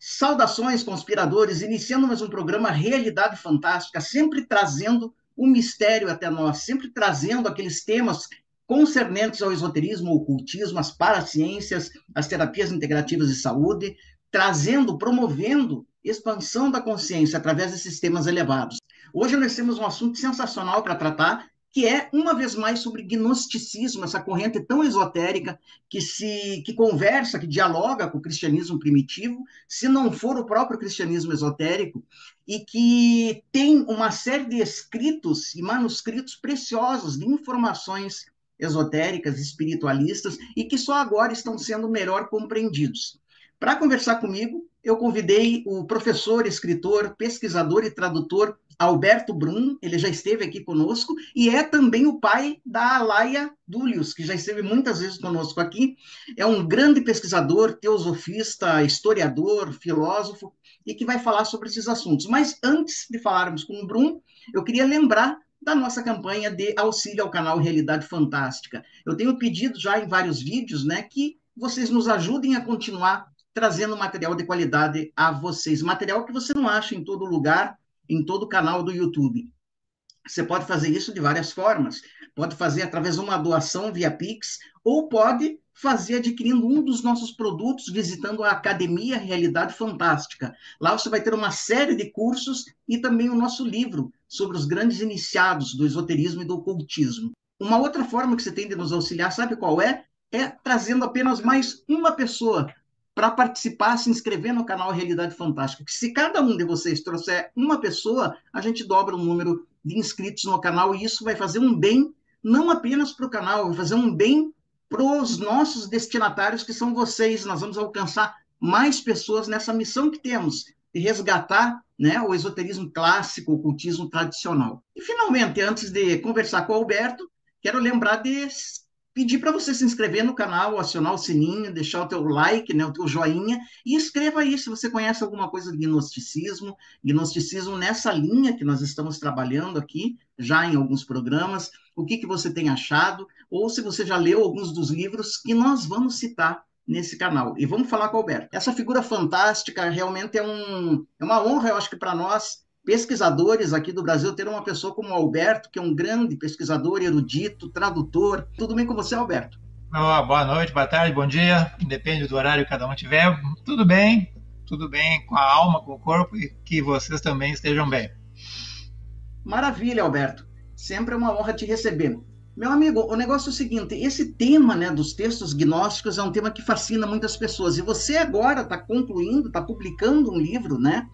Saudações, conspiradores, iniciando mais um programa Realidade Fantástica, sempre trazendo o mistério até nós, sempre trazendo aqueles temas concernentes ao esoterismo, ao ocultismo, às paraciências, às terapias integrativas de saúde, trazendo, promovendo expansão da consciência através de sistemas elevados. Hoje nós temos um assunto sensacional para tratar, que é uma vez mais sobre gnosticismo, essa corrente tão esotérica que se que conversa, que dialoga com o cristianismo primitivo, se não for o próprio cristianismo esotérico, e que tem uma série de escritos e manuscritos preciosos de informações esotéricas, espiritualistas e que só agora estão sendo melhor compreendidos. Para conversar comigo, eu convidei o professor, escritor, pesquisador e tradutor Alberto Brum, ele já esteve aqui conosco, e é também o pai da Alaia Dúlios, que já esteve muitas vezes conosco aqui. É um grande pesquisador, teosofista, historiador, filósofo, e que vai falar sobre esses assuntos. Mas antes de falarmos com o Brum, eu queria lembrar da nossa campanha de auxílio ao canal Realidade Fantástica. Eu tenho pedido já em vários vídeos, né, que vocês nos ajudem a continuar trazendo material de qualidade a vocês, material que você não acha em todo lugar, em todo o canal do YouTube. Você pode fazer isso de várias formas. Pode fazer através de uma doação via Pix, ou pode fazer adquirindo um dos nossos produtos, visitando a Academia Realidade Fantástica. Lá você vai ter uma série de cursos e também o nosso livro sobre os grandes iniciados do esoterismo e do ocultismo. Uma outra forma que você tem de nos auxiliar, sabe qual é? É trazendo apenas mais uma pessoa para participar, se inscrever no canal Realidade Fantástica. Se cada um de vocês trouxer uma pessoa, a gente dobra o número de inscritos no canal e isso vai fazer um bem, não apenas para o canal, vai fazer um bem para os nossos destinatários, que são vocês. Nós vamos alcançar mais pessoas nessa missão que temos de resgatar né, o esoterismo clássico, o ocultismo tradicional. E, finalmente, antes de conversar com o Alberto, quero lembrar de pedir para você se inscrever no canal, acionar o sininho, deixar o teu like, né, o teu joinha, e escreva aí se você conhece alguma coisa de gnosticismo, gnosticismo nessa linha que nós estamos trabalhando aqui, já em alguns programas, o que, que você tem achado, ou se você já leu alguns dos livros que nós vamos citar nesse canal. E vamos falar com o Alberto. Essa figura fantástica realmente é, um, é uma honra, eu acho que para nós, pesquisadores aqui do Brasil ter uma pessoa como o Alberto, que é um grande pesquisador, erudito, tradutor. Tudo bem com você, Alberto? Oh, boa noite, boa tarde, bom dia. Depende do horário que cada um tiver. Tudo bem, tudo bem com a alma, com o corpo e que vocês também estejam bem. Maravilha, Alberto. Sempre é uma honra te receber. Meu amigo, o negócio é o seguinte: esse tema né, dos textos gnósticos é um tema que fascina muitas pessoas. E você agora está concluindo, está publicando um livro, né?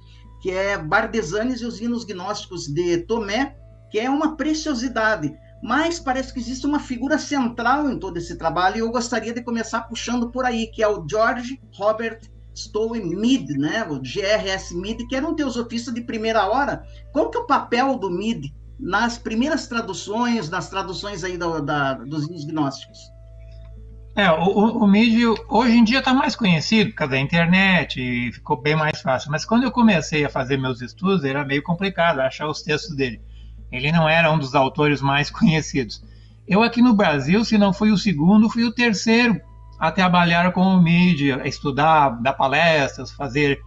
Que é Bardesanes e os Hinos Gnósticos de Tomé, que é uma preciosidade. Mas parece que existe uma figura central em todo esse trabalho e eu gostaria de começar puxando por aí, que é o George Robert Stowe Mead, né? o G.R.S. Mead, que era um teosofista de primeira hora. Qual que é o papel do Mead nas primeiras traduções, nas traduções aí do, da, dos hinos gnósticos? É, o, o, mídia hoje em dia está mais conhecido por causa da internet e ficou bem mais fácil. Mas quando eu comecei a fazer meus estudos, era meio complicado achar os textos dele. Ele não era um dos autores mais conhecidos. Eu aqui no Brasil, se não fui o segundo, fui o terceiro a trabalhar com o mídia, a estudar, dar palestras, fazer,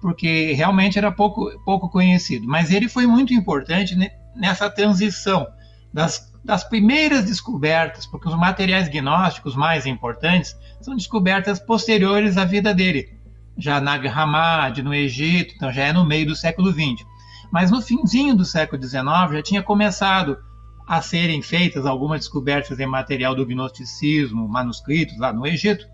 porque realmente era pouco, pouco conhecido. Mas ele foi muito importante nessa transição das das primeiras descobertas, porque os materiais gnósticos mais importantes são descobertas posteriores à vida dele, já na Hammadi, no Egito, então já é no meio do século XX. Mas no finzinho do século XIX já tinha começado a serem feitas algumas descobertas em material do gnosticismo, manuscritos lá no Egito,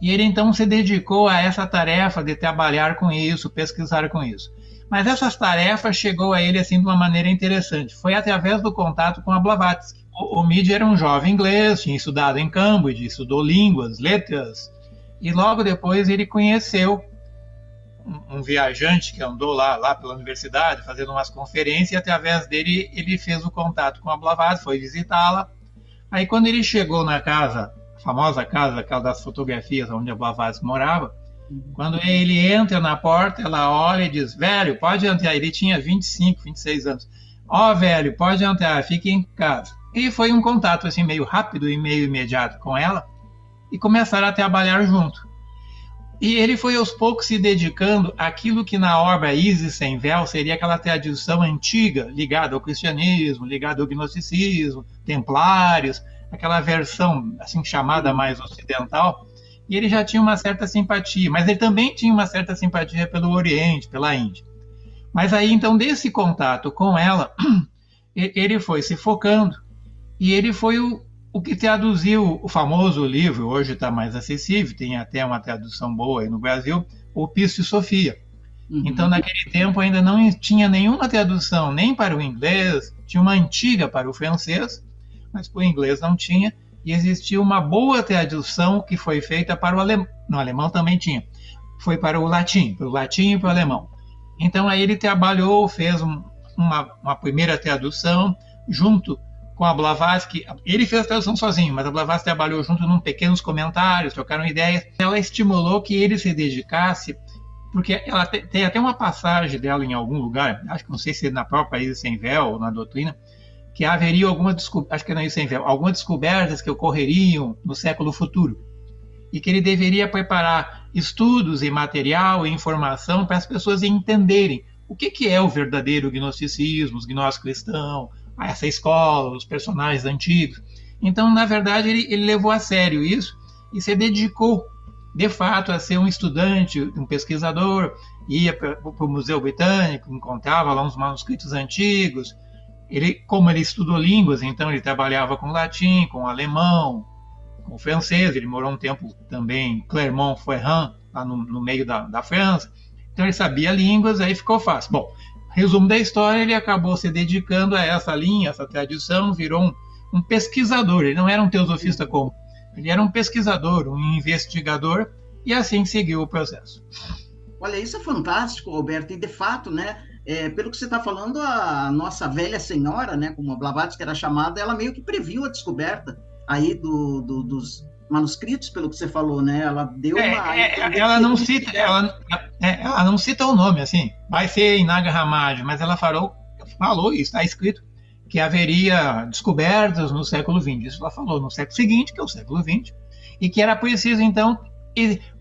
e ele então se dedicou a essa tarefa de trabalhar com isso, pesquisar com isso. Mas essas tarefas chegou a ele assim de uma maneira interessante. Foi através do contato com a Blavatsky. O, o Mid era um jovem inglês, tinha estudado em Cambridge, estudou línguas, letras, e logo depois ele conheceu um, um viajante que andou lá, lá pela universidade, fazendo umas conferências, e através dele ele fez o contato com a Blavatsky, foi visitá-la. Aí quando ele chegou na casa, a famosa casa, aquela das fotografias onde a Blavatsky morava, quando ele entra na porta, ela olha e diz: Velho, pode entrar. Ele tinha 25, 26 anos. Ó, oh, velho, pode entrar, fique em casa. E foi um contato assim meio rápido e meio imediato com ela e começaram a trabalhar junto. E ele foi aos poucos se dedicando àquilo que na obra Isis sem véu seria aquela tradição antiga ligada ao cristianismo, ligada ao gnosticismo, templários, aquela versão assim chamada mais ocidental. E ele já tinha uma certa simpatia, mas ele também tinha uma certa simpatia pelo Oriente, pela Índia. Mas aí então desse contato com ela, ele foi se focando e ele foi o, o que traduziu o famoso livro, hoje está mais acessível, tem até uma tradução boa aí no Brasil, o Pisto e Sofia. Uhum. Então, naquele tempo ainda não tinha nenhuma tradução, nem para o inglês, tinha uma antiga para o francês, mas para o inglês não tinha, e existia uma boa tradução que foi feita para o alemão. No alemão também tinha. Foi para o latim, para o latim e para o alemão. Então, aí ele trabalhou, fez um, uma, uma primeira tradução, junto com a Blavatsky. Ele fez a tradução sozinho, mas a Blavatsky trabalhou junto num pequenos comentários, trocaram ideias. Ela estimulou que ele se dedicasse, porque ela tem até uma passagem dela em algum lugar, acho que não sei se é na própria Isa Sem Véu ou na doutrina, que haveria alguma acho que não é Sem Véu, algumas descobertas que ocorreriam no século futuro. E que ele deveria preparar estudos e material e informação para as pessoas entenderem o que, que é o verdadeiro gnosticismo, os gnósticos cristãos, essa escola, os personagens antigos. Então, na verdade, ele, ele levou a sério isso e se dedicou, de fato, a ser um estudante, um pesquisador, ia para o Museu Britânico, encontrava lá uns manuscritos antigos. Ele, como ele estudou línguas, então ele trabalhava com latim, com alemão, com francês. Ele morou um tempo também em Clermont-Ferrand, lá no, no meio da, da França. Então ele sabia línguas, aí ficou fácil. Bom, Resumo da história, ele acabou se dedicando a essa linha, essa tradição, virou um, um pesquisador. Ele não era um teosofista comum, ele era um pesquisador, um investigador, e assim seguiu o processo. Olha, isso é fantástico, Roberto, e de fato, né, é, pelo que você está falando, a nossa velha senhora, né, como a Blavatsky era chamada, ela meio que previu a descoberta aí do, do, dos manuscritos, pelo que você falou, né? Ela deu é, uma. É, ela não cita, ela, é, ela não cita o nome, assim. Vai ser Inaga Ramad, mas ela falou, falou isso, está escrito que haveria descobertas no século XX. Isso ela falou no século seguinte, que é o século XX, e que era preciso então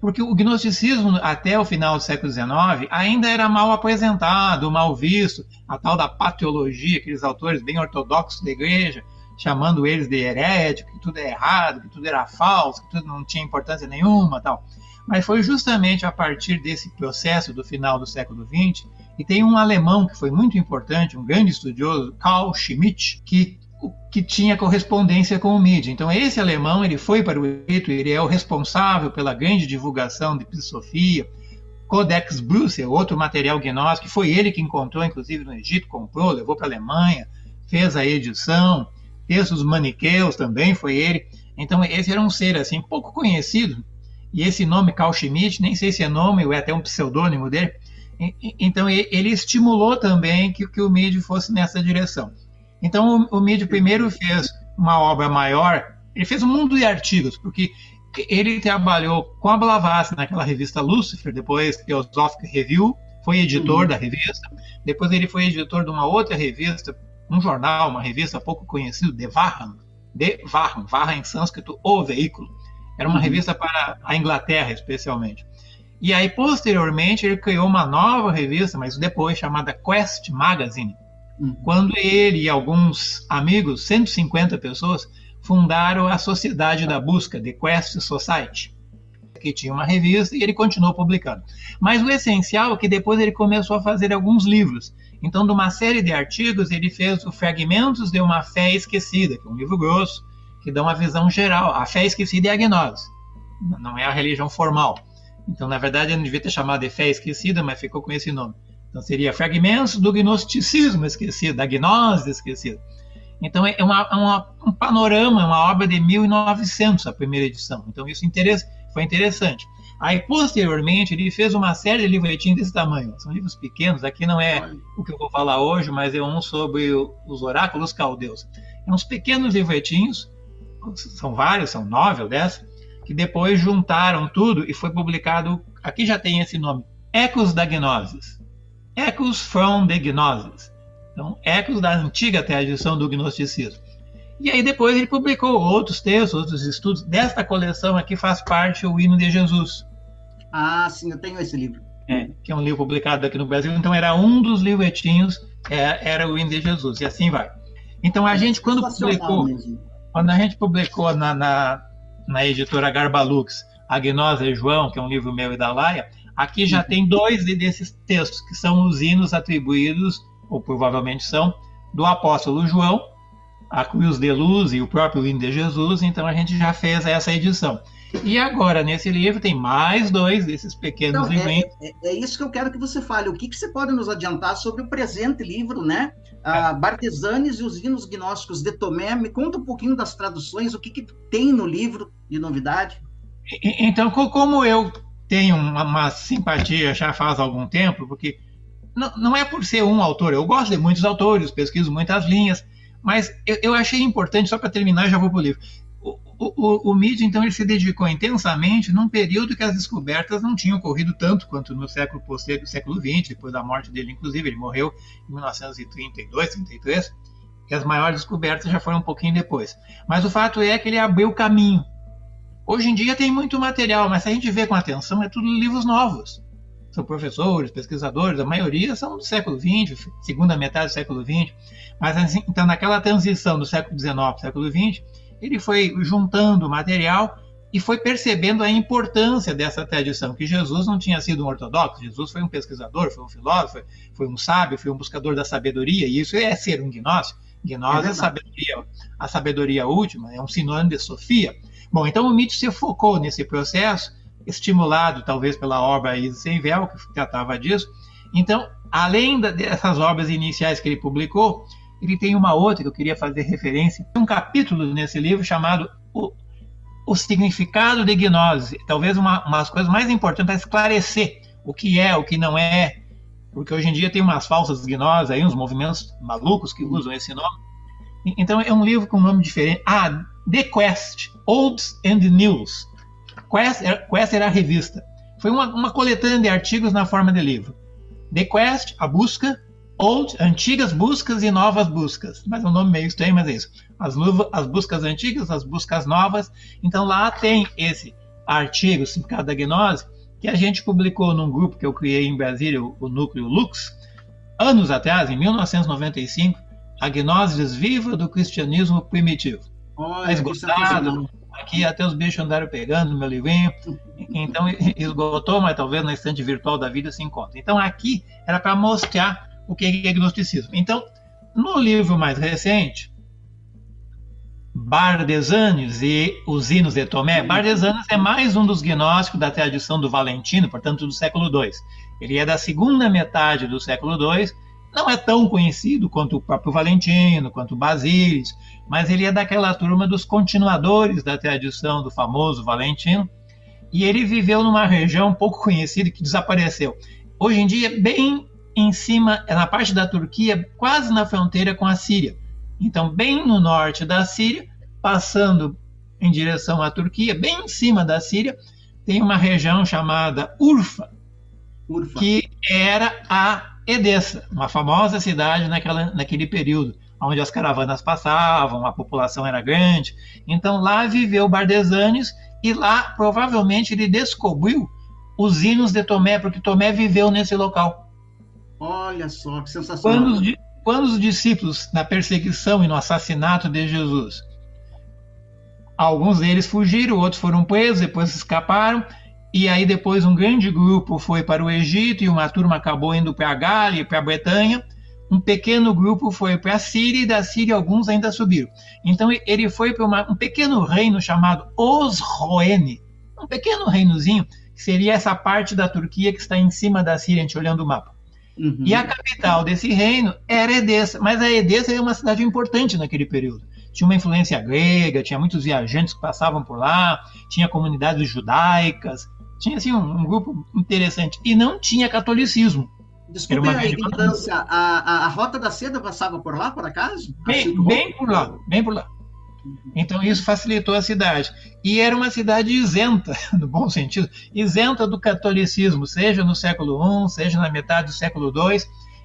porque o gnosticismo até o final do século XIX ainda era mal apresentado, mal visto, a tal da pateologia, aqueles autores bem ortodoxos da igreja, chamando eles de herético, que tudo é errado, que tudo era falso, que tudo não tinha importância nenhuma, tal. Mas foi justamente a partir desse processo do final do século XX e tem um alemão que foi muito importante, um grande estudioso, Carl Schmitt, que que tinha correspondência com o mídia. Então esse alemão ele foi para o Egito, ele é o responsável pela grande divulgação de filosofia. Codex Brussel, outro material gnóstico, foi ele que encontrou, inclusive no Egito, comprou, levou para a Alemanha, fez a edição textos maniqueus também foi ele. Então esse era um ser assim pouco conhecido. E esse nome Carl Schmitt, nem sei se é nome ou é até um pseudônimo dele. Então ele estimulou também que, que o MIDI fosse nessa direção. Então o, o primeiro fez uma obra maior, ele fez um mundo de artigos, porque ele trabalhou com a Blavatsky naquela revista Lucifer, depois Theosophic Review, foi editor uhum. da revista, depois ele foi editor de uma outra revista um jornal, uma revista pouco conhecida, De Vahan, De Vahan, Vahan em sânscrito, o veículo. Era uma uhum. revista para a Inglaterra, especialmente. E aí, posteriormente, ele criou uma nova revista, mas depois chamada Quest Magazine, uhum. quando ele e alguns amigos, 150 pessoas, fundaram a Sociedade da Busca, The Quest Society, que tinha uma revista e ele continuou publicando. Mas o essencial é que depois ele começou a fazer alguns livros. Então, de uma série de artigos, ele fez o Fragmentos de uma Fé Esquecida, que é um livro grosso, que dá uma visão geral. A fé esquecida é a gnose, não é a religião formal. Então, na verdade, ele não devia ter chamado de fé esquecida, mas ficou com esse nome. Então, seria Fragmentos do Gnosticismo Esquecido, da Gnose Esquecida. Então, é uma, é uma, um panorama, é uma obra de 1900, a primeira edição. Então, isso foi interessante. Aí, posteriormente, ele fez uma série de livretinhos desse tamanho. São livros pequenos, aqui não é o que eu vou falar hoje, mas é um sobre os oráculos caldeus. É uns pequenos livretinhos, são vários, são nove ou dez, que depois juntaram tudo e foi publicado, aqui já tem esse nome, Ecos da Gnosis. Ecos from the Gnosis. Então, ecos da antiga tradição do gnosticismo. E aí depois ele publicou outros textos, outros estudos. Desta coleção aqui faz parte o Hino de Jesus. Ah, sim, eu tenho esse livro. É, que é um livro publicado aqui no Brasil. Então era um dos livretinhos, é, era o Hino de Jesus, e assim vai. Então a é gente, quando publicou, quando a gente publicou na, na, na editora Garbalux, A Gnose e João, que é um livro meu e da Laia, aqui já uhum. tem dois desses textos, que são os hinos atribuídos, ou provavelmente são, do apóstolo João, a Cruz de Luz e o próprio hino de Jesus, então a gente já fez essa edição. E agora, nesse livro, tem mais dois desses pequenos então, é, é, é, isso que eu quero que você fale. O que, que você pode nos adiantar sobre o presente livro, né? Ah, Bartesanes e os hinos gnósticos de Tomé. Me conta um pouquinho das traduções, o que, que tem no livro de novidade. Então, como eu tenho uma, uma simpatia já faz algum tempo, porque não, não, é por ser um autor, eu gosto de muitos autores, pesquiso muitas linhas, mas eu, eu achei importante, só para terminar, já vou para o livro o, o, o então, ele se dedicou intensamente num período que as descobertas não tinham ocorrido tanto quanto no século posterior, século XX, depois da morte dele, inclusive. Ele morreu em 1932, 33, e as maiores descobertas já foram um pouquinho depois. Mas o fato é que ele abriu o caminho. Hoje em dia tem muito material, mas se a gente vê com atenção, é tudo livros novos. São professores, pesquisadores, a maioria são do século XX, segunda metade do século XX. Mas assim, então, naquela transição do século XIX para o século XX, ele foi juntando material e foi percebendo a importância dessa tradição, que Jesus não tinha sido um ortodoxo, Jesus foi um pesquisador, foi um filósofo, foi um sábio, foi um buscador da sabedoria, e isso é ser um gnóstico. Gnose é, é a, sabedoria, a sabedoria última, é um sinônimo de Sofia. Bom, então o mito se focou nesse processo, estimulado talvez pela obra Isis Sem Véu, que tratava disso. Então, além dessas obras iniciais que ele publicou, ele tem uma outra que eu queria fazer referência. Um capítulo nesse livro chamado O, o Significado de Gnose. Talvez uma, uma das coisas mais importantes é esclarecer o que é, o que não é, porque hoje em dia tem umas falsas gnoses aí, uns movimentos malucos que usam esse nome. Então é um livro com um nome diferente. Ah, The Quest, Olds and News. Quest, Quest era a revista. Foi uma, uma coletânea de artigos na forma de livro. The Quest, a busca, Old, antigas buscas e novas buscas. Mas é um nome meio estranho, mas é isso. As, as buscas antigas, as buscas novas. Então lá tem esse artigo, Significado da Gnose, que a gente publicou num grupo que eu criei em Brasília, o, o Núcleo Lux, anos atrás, em 1995, a Gnosis Viva do Cristianismo Primitivo. Olha, Mas gostado, aqui até os bichos andaram pegando meu livrinho, então esgotou, mas talvez na estante virtual da vida se encontre. Então aqui era para mostrar o que é gnosticismo. Então, no livro mais recente, Bardesanes e os hinos de Tomé, Bardesanes é mais um dos gnósticos da tradição do Valentino, portanto do século II. Ele é da segunda metade do século II, não é tão conhecido quanto o próprio Valentino, quanto o Basílios, mas ele é daquela turma dos continuadores da tradição do famoso Valentino, e ele viveu numa região pouco conhecida que desapareceu. Hoje em dia, bem em cima, é na parte da Turquia, quase na fronteira com a Síria. Então, bem no norte da Síria, passando em direção à Turquia, bem em cima da Síria, tem uma região chamada Urfa, Urfa. que era a Edessa, uma famosa cidade naquela, naquele período, onde as caravanas passavam, a população era grande. Então lá viveu Bardesanes e lá provavelmente ele descobriu os hinos de Tomé, porque Tomé viveu nesse local. Olha só, que sensacional. Quando os, quando os discípulos, na perseguição e no assassinato de Jesus, alguns deles fugiram, outros foram presos, depois escaparam, e aí depois um grande grupo foi para o Egito e uma turma acabou indo para a Gália e para a Bretanha. Um pequeno grupo foi para a Síria e da Síria alguns ainda subiram. Então ele foi para um pequeno reino chamado Osroene, um pequeno reinozinho, que seria essa parte da Turquia que está em cima da Síria, a gente olhando o mapa. Uhum. E a capital desse reino era Edessa, mas a Edessa é uma cidade importante naquele período. Tinha uma influência grega, tinha muitos viajantes que passavam por lá, tinha comunidades judaicas, tinha assim um, um grupo interessante. E não tinha catolicismo. Desculpe a ignorância, a, a, Rota da Seda passava por lá, por acaso? Bem, bem por lá, bem por lá. Então isso facilitou a cidade. E era uma cidade isenta, no bom sentido, isenta do catolicismo, seja no século I, seja na metade do século II.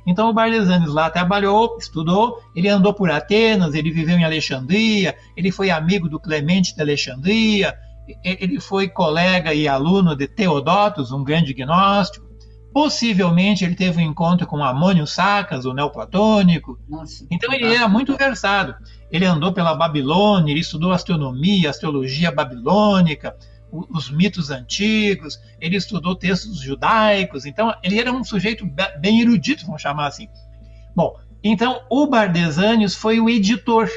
Então o Barlesanes lá trabalhou, estudou, ele andou por Atenas, ele viveu em Alexandria, ele foi amigo do Clemente de Alexandria, ele foi colega e aluno de Teodotos, um grande gnóstico. Possivelmente ele teve um encontro com Amônio Sacas, o neoplatônico. Nossa, então ele era muito versado. Ele andou pela Babilônia, ele estudou astronomia, astrologia babilônica, os mitos antigos, ele estudou textos judaicos, então ele era um sujeito bem erudito, vamos chamar assim. Bom, então o Bardesanius foi o editor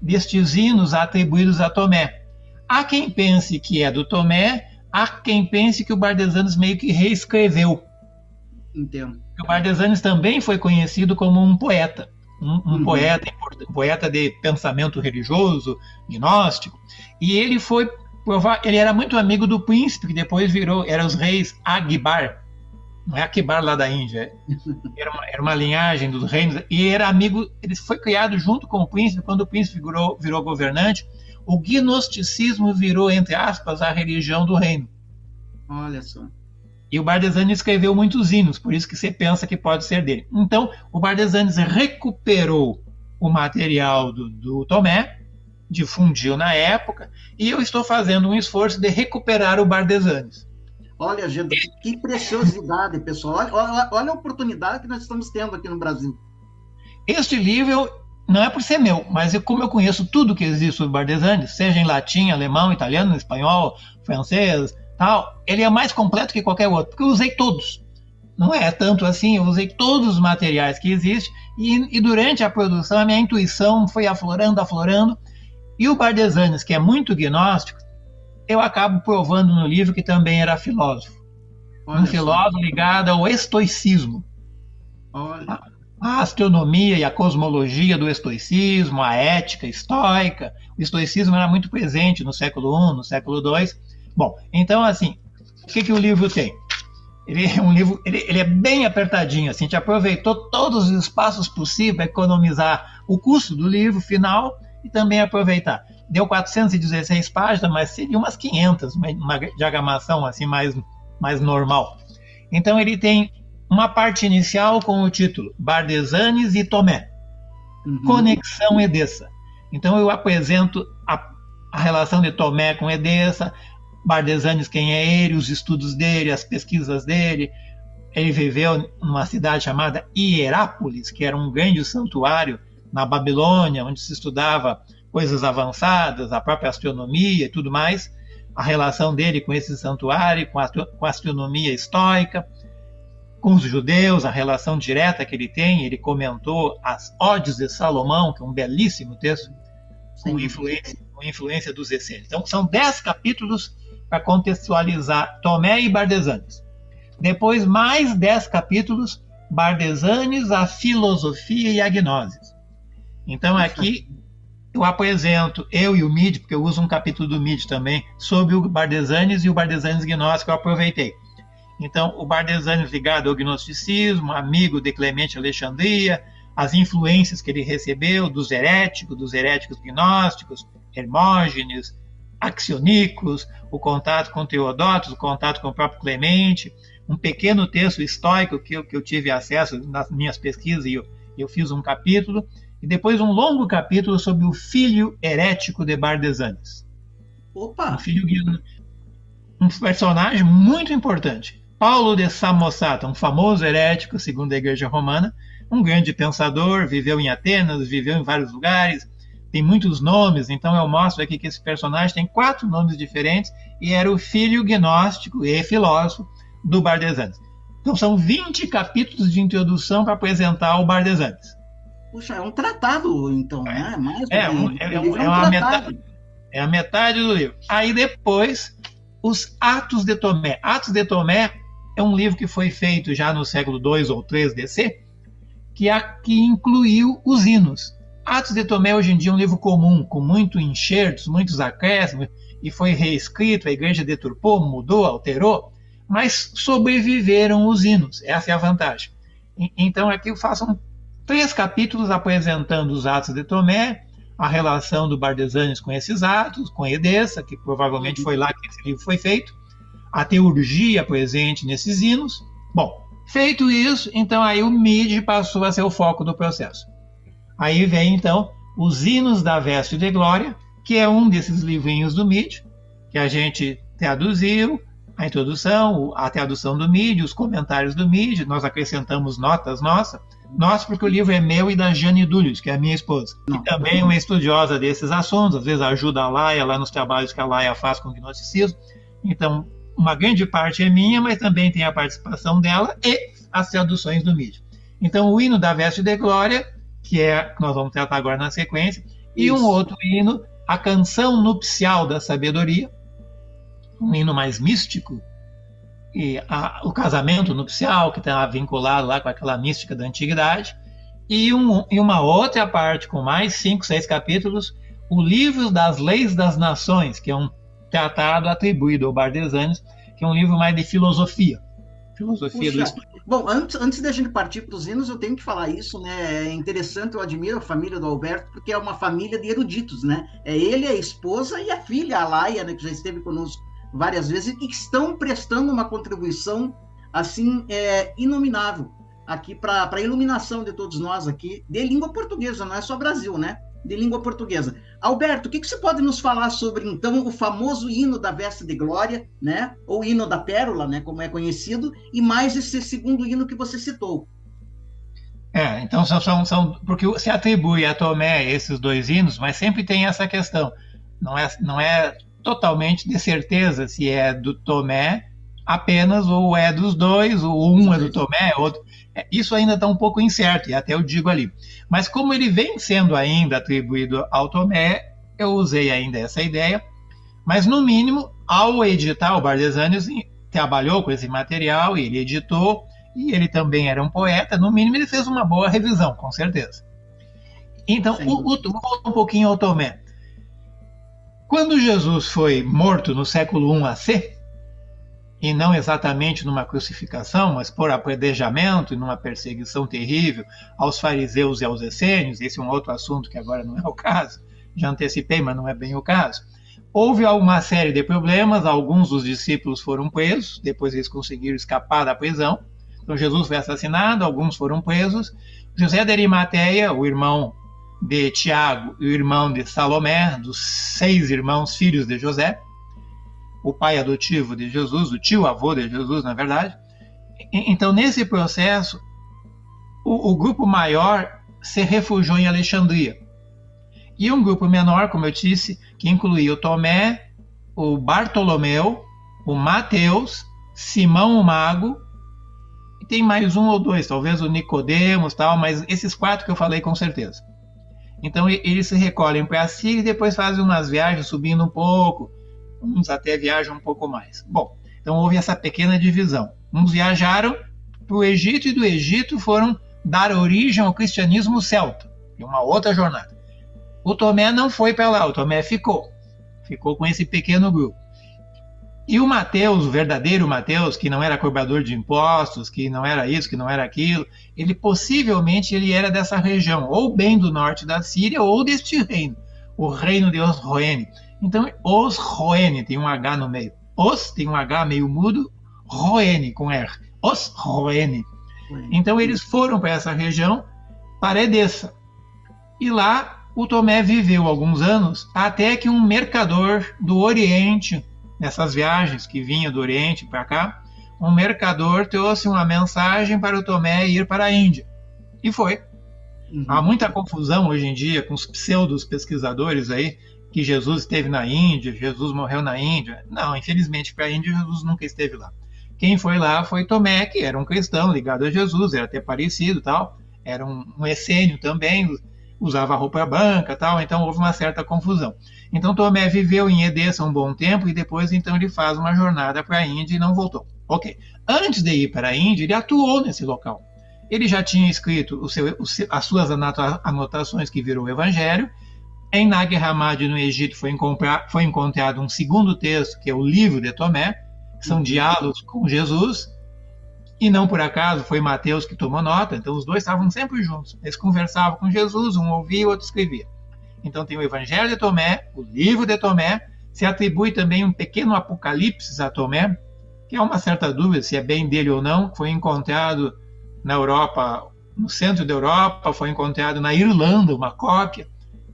destes hinos atribuídos a Tomé. Há quem pense que é do Tomé, há quem pense que o Bardesanius meio que reescreveu. Entendo. O Bardesanius também foi conhecido como um poeta, um, um uhum. poeta, poeta de pensamento religioso, gnóstico, e ele foi ele era muito amigo do príncipe, que depois virou, era os reis Agbar, não é Akbar lá da Índia, era uma, era uma linhagem dos reinos, e era amigo, ele foi criado junto com o príncipe, quando o príncipe virou, virou governante, o gnosticismo virou, entre aspas, a religião do reino. Olha só. E o Bardesanes escreveu muitos hinos, por isso que você pensa que pode ser dele. Então, o Bardesanes recuperou o material do, do Tomé, difundiu na época, e eu estou fazendo um esforço de recuperar o Bardesanes. Olha, gente, que preciosidade, pessoal. Olha, olha, olha, a oportunidade que nós estamos tendo aqui no Brasil. Este livro não é por ser meu, mas eu, como eu conheço tudo que existe sobre Bardesanes, seja em latim, alemão, italiano, espanhol, francês, tal, ele é mais completo que qualquer outro, porque eu usei todos. Não é tanto assim, eu usei todos os materiais que existem e, e durante a produção a minha intuição foi aflorando, aflorando, e o Bardesanes, que é muito gnóstico, eu acabo provando no livro que também era filósofo. Olha um filósofo ligado ao estoicismo. Olha. A astronomia e a cosmologia do estoicismo, a ética estoica. O estoicismo era muito presente no século I, no século II. Bom, então, assim, o que, que o livro tem? Ele é um livro, ele, ele, é bem apertadinho, assim, a gente aproveitou todos os espaços possíveis para economizar o custo do livro final e também aproveitar. Deu 416 páginas, mas seria umas 500, uma diagramação assim mais, mais normal. Então ele tem uma parte inicial com o título Bardesanes e Tomé, uhum. Conexão Edessa. Então eu apresento a, a relação de Tomé com Edessa, Bardesanes quem é ele, os estudos dele, as pesquisas dele. Ele viveu numa cidade chamada Hierápolis, que era um grande santuário na Babilônia, onde se estudava coisas avançadas, a própria astronomia e tudo mais, a relação dele com esse santuário, com a, com a astronomia estoica, com os judeus, a relação direta que ele tem. Ele comentou as Odes de Salomão, que é um belíssimo texto, com influência, com influência dos essênios. Então, são dez capítulos para contextualizar Tomé e Bardesanes. Depois, mais dez capítulos, Bardesanes, a filosofia e a gnose. Então aqui eu apresento, eu e o MID, porque eu uso um capítulo do MID também, sobre o Bardesanes e o Bardesanes gnóstico, eu aproveitei. Então, o Bardesanes ligado ao gnosticismo, amigo de Clemente Alexandria, as influências que ele recebeu dos heréticos, dos heréticos gnósticos, Hermógenes, Axionicos, o contato com Teodotos, o contato com o próprio Clemente, um pequeno texto estoico que eu, que eu tive acesso nas minhas pesquisas e eu, eu fiz um capítulo, e depois um longo capítulo sobre o filho herético de Bardesanes. Opa! Um, filho, um personagem muito importante. Paulo de Samosata, um famoso herético, segundo a Igreja Romana, um grande pensador, viveu em Atenas, viveu em vários lugares, tem muitos nomes, então eu mostro aqui que esse personagem tem quatro nomes diferentes e era o filho gnóstico e filósofo do Bardesanes. Então são 20 capítulos de introdução para apresentar o Bardesanes. Puxa, é um tratado, então, né? Mais é, um, é, é, um, é, uma metade, é a metade do livro. Aí depois, os Atos de Tomé. Atos de Tomé é um livro que foi feito já no século II ou III DC, que, a, que incluiu os hinos. Atos de Tomé hoje em dia é um livro comum, com muitos enxertos, muitos acréscimos, e foi reescrito, a igreja deturpou, mudou, alterou, mas sobreviveram os hinos, essa é a vantagem. Então aqui eu faço Três capítulos apresentando os atos de Tomé, a relação do Bardesanes com esses atos, com Edessa, que provavelmente foi lá que esse livro foi feito, a teurgia presente nesses hinos. Bom, feito isso, então aí o MID passou a ser o foco do processo. Aí vem então os hinos da veste de glória, que é um desses livrinhos do MID, que a gente traduziu, a introdução, a tradução do mídia, os comentários do mídia, nós acrescentamos notas nossas. Nós, porque o livro é meu e da Jane Dúlios, que é a minha esposa, que também é uma estudiosa desses assuntos, às vezes ajuda a Laia lá nos trabalhos que a Laia faz com o gnosticismo. Então, uma grande parte é minha, mas também tem a participação dela e as traduções do mídia. Então, o hino da Veste de Glória, que é que nós vamos tratar agora na sequência, e Isso. um outro hino, a Canção Nupcial da Sabedoria, um hino mais místico, e a, o casamento nupcial, que está vinculado lá com aquela mística da antiguidade, e, um, e uma outra parte com mais cinco, seis capítulos, o Livro das Leis das Nações, que é um tratado atribuído ao Bardesanes, que é um livro mais de filosofia. Filosofia Puxa, do Bom, antes, antes da gente partir para os hinos, eu tenho que falar isso, né? É interessante, eu admiro a família do Alberto, porque é uma família de eruditos, né? É ele, a esposa e a filha, a Laia, né, que já esteve conosco várias vezes, e que estão prestando uma contribuição, assim, é, inominável aqui para a iluminação de todos nós aqui, de língua portuguesa, não é só Brasil, né? De língua portuguesa. Alberto, o que, que, você pode nos falar sobre, então, o famoso hino da Veste de Glória, né? Ou hino da Pérola, né? Como é conhecido, e mais esse segundo hino que você citou. É, então são, são, são porque se atribui a Tomé esses dois hinos, mas sempre tem essa questão. Não é, não é totalmente de certeza se é do Tomé apenas ou é dos dois, ou um é do Tomé, outro. É, isso ainda está um pouco incerto, e até eu digo ali. Mas como ele vem sendo ainda atribuído ao Tomé, eu usei ainda essa ideia. Mas, no mínimo, ao editar, o Bardesanius trabalhou com esse material, e ele editou, e ele também era um poeta, no mínimo ele fez uma boa revisão, com certeza. Então, o, o, um pouquinho ao Tomé. Quando Jesus foi morto no século I AC, e não exatamente numa crucificação, mas por apedrejamento e numa perseguição terrível aos fariseus e aos essênios, esse é um outro assunto que agora não é o caso, já antecipei, mas não é bem o caso. Houve alguma série de problemas, alguns dos discípulos foram presos, depois eles conseguiram escapar da prisão. Então Jesus foi assassinado, alguns foram presos. José de Arimateia, o irmão de Tiago e o irmão de Salomé, dos seis irmãos filhos de José, o pai adotivo de Jesus, o tio avô de Jesus, na verdade. Então, nesse processo, o, o grupo maior se refugiou em Alexandria. E um grupo menor, como eu disse, que incluía o Tomé, o Bartolomeu, o Mateus, Simão o Mago, e tem mais um ou dois, talvez o Nicodemos, tal, mas esses quatro que eu falei com certeza. Então eles se recolhem para Síria e depois fazem umas viagens subindo um pouco, uns até viajam um pouco mais. Bom, então houve essa pequena divisão. Uns viajaram para o Egito e do Egito foram dar origem ao cristianismo celta, em uma outra jornada. O Tomé não foi para lá, o Tomé ficou. Ficou com esse pequeno grupo. E o Mateus, o verdadeiro Mateus, que não era cobrador de impostos, que não era isso, que não era aquilo, ele possivelmente ele era dessa região, ou bem do norte da Síria, ou deste reino, o reino de Osroene. Então, os Roene, tem um H no meio. Os tem um H meio mudo, Roene com R. Os Roene. Então, eles foram para essa região, para Edessa. E lá, o Tomé viveu alguns anos, até que um mercador do Oriente, nessas viagens que vinha do Oriente para cá, um mercador trouxe uma mensagem para o Tomé ir para a Índia. E foi. Uhum. Há muita confusão hoje em dia com os pseudos pesquisadores aí que Jesus esteve na Índia, Jesus morreu na Índia. Não, infelizmente para a Índia Jesus nunca esteve lá. Quem foi lá foi Tomé, que era um cristão ligado a Jesus, era até parecido tal, era um, um essênio também, usava roupa branca tal, então houve uma certa confusão. Então Tomé viveu em Edessa um bom tempo e depois então ele faz uma jornada para a Índia e não voltou. Ok. Antes de ir para a Índia, ele atuou nesse local. Ele já tinha escrito seu, as suas anotações que virou o Evangelho, em Nag Hammadi, no Egito, foi, foi, encontrado um segundo texto, que é o livro de Tomé, que são diálogos com Jesus, e não por acaso foi Mateus que tomou nota, então os dois estavam sempre juntos. Eles conversavam com Jesus, um ouvia, o outro escrevia. Então tem o Evangelho de Tomé, o livro de Tomé, se atribui também um pequeno apocalipse a Tomé, que é uma certa dúvida se é bem dele ou não, foi encontrado na Europa, no centro da Europa, foi encontrado na Irlanda uma cópia,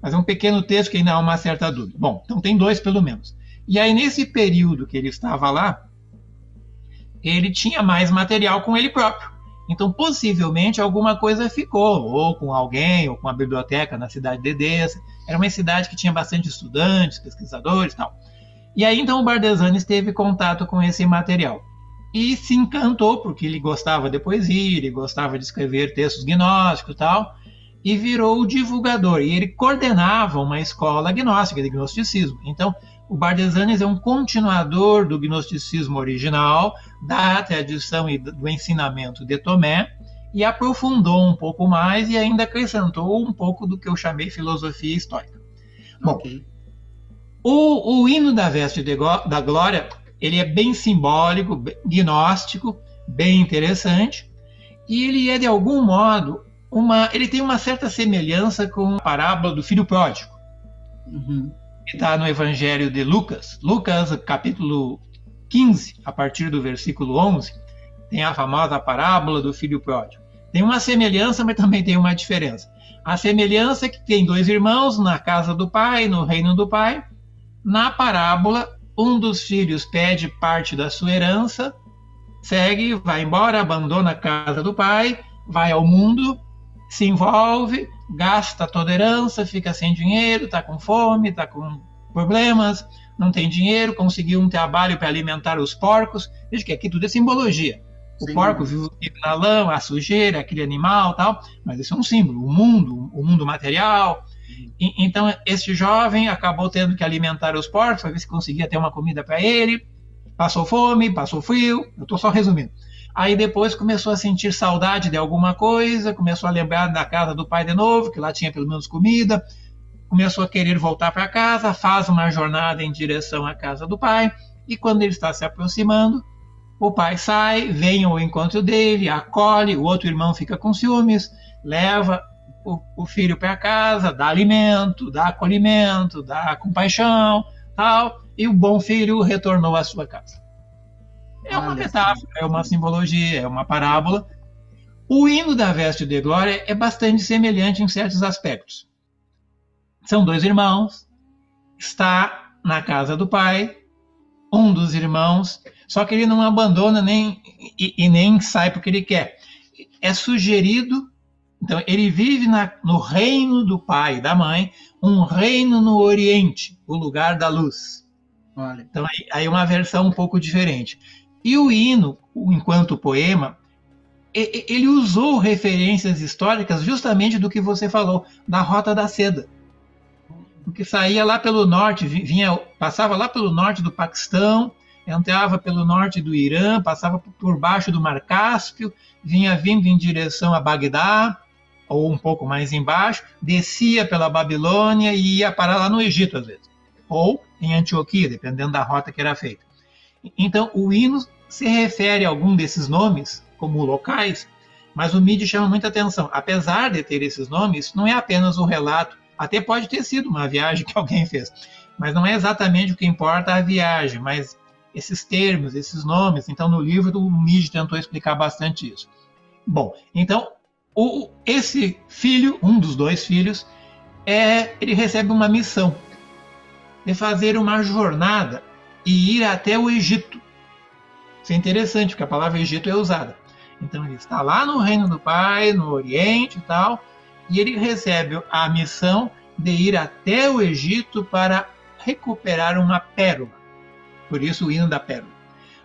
mas é um pequeno texto que ainda há uma certa dúvida. Bom, então tem dois pelo menos. E aí, nesse período que ele estava lá, ele tinha mais material com ele próprio. Então, possivelmente, alguma coisa ficou, ou com alguém, ou com a biblioteca na cidade de Edessa. Era uma cidade que tinha bastante estudantes, pesquisadores e tal. E aí, então, o Bardesanes teve contato com esse material. E se encantou, porque ele gostava de poesia, ele gostava de escrever textos gnósticos e tal, e virou o divulgador. E ele coordenava uma escola gnóstica, de gnosticismo. Então, o Bardesanes é um continuador do gnosticismo original, da tradição e do ensinamento de Tomé, e aprofundou um pouco mais e ainda acrescentou um pouco do que eu chamei filosofia histórica. Bom, okay. o, o, hino da veste de, da glória ele é bem simbólico, gnóstico, bem interessante, e ele é de algum modo uma, ele tem uma certa semelhança com a parábola do filho pródigo. Uhum está no Evangelho de Lucas, Lucas capítulo 15, a partir do versículo 11, tem a famosa parábola do filho pródigo. Tem uma semelhança, mas também tem uma diferença. A semelhança é que tem dois irmãos na casa do pai, no reino do pai. Na parábola, um dos filhos pede parte da sua herança, segue, vai embora, abandona a casa do pai, vai ao mundo, se envolve, gasta toda a herança, fica sem dinheiro, está com fome, está com problemas, não tem dinheiro, conseguiu um trabalho para alimentar os porcos. Veja que aqui tudo é simbologia. O Sim. porco vive na lama, a sujeira, aquele animal tal, mas isso é um símbolo, o mundo, o mundo material. E, então, este jovem acabou tendo que alimentar os porcos para ver se conseguia ter uma comida para ele. Passou fome, passou frio, eu estou só resumindo. Aí depois começou a sentir saudade de alguma coisa, começou a lembrar da casa do pai de novo, que lá tinha pelo menos comida, começou a querer voltar para casa, faz uma jornada em direção à casa do pai, e quando ele está se aproximando, o pai sai, vem ao encontro dele, acolhe, o outro irmão fica com ciúmes, leva o, o filho para casa, dá alimento, dá acolhimento, dá compaixão, tal, e o bom filho retornou à sua casa. É uma metáfora, é uma simbologia, é uma parábola. O hino da veste de glória é bastante semelhante em certos aspectos. São dois irmãos, está na casa do pai, um dos irmãos, só que ele não abandona nem e, e nem sai porque ele quer. É sugerido, então ele vive na, no reino do pai e da mãe, um reino no Oriente, o lugar da luz. Olha. Então aí, aí uma versão um pouco diferente. E o hino, enquanto poema, ele usou referências históricas justamente do que você falou, da Rota da Seda. Porque saía lá pelo norte, vinha, passava lá pelo norte do Paquistão, entrava pelo norte do Irã, passava por baixo do Mar Cáspio, vinha vindo em direção a Bagdá, ou um pouco mais embaixo, descia pela Babilônia e ia parar lá no Egito, às vezes, ou em Antioquia, dependendo da rota que era feita. Então, o hino se refere a algum desses nomes como locais, mas o MIDI chama muita atenção. Apesar de ter esses nomes, não é apenas um relato, até pode ter sido uma viagem que alguém fez, mas não é exatamente o que importa a viagem, mas esses termos, esses nomes. Então, no livro, o MIDI tentou explicar bastante isso. Bom, então, o, esse filho, um dos dois filhos, é, ele recebe uma missão de fazer uma jornada e ir até o Egito isso é interessante, porque a palavra Egito é usada. Então ele está lá no reino do Pai, no Oriente e tal, e ele recebe a missão de ir até o Egito para recuperar uma pérola. Por isso o hino da pérola.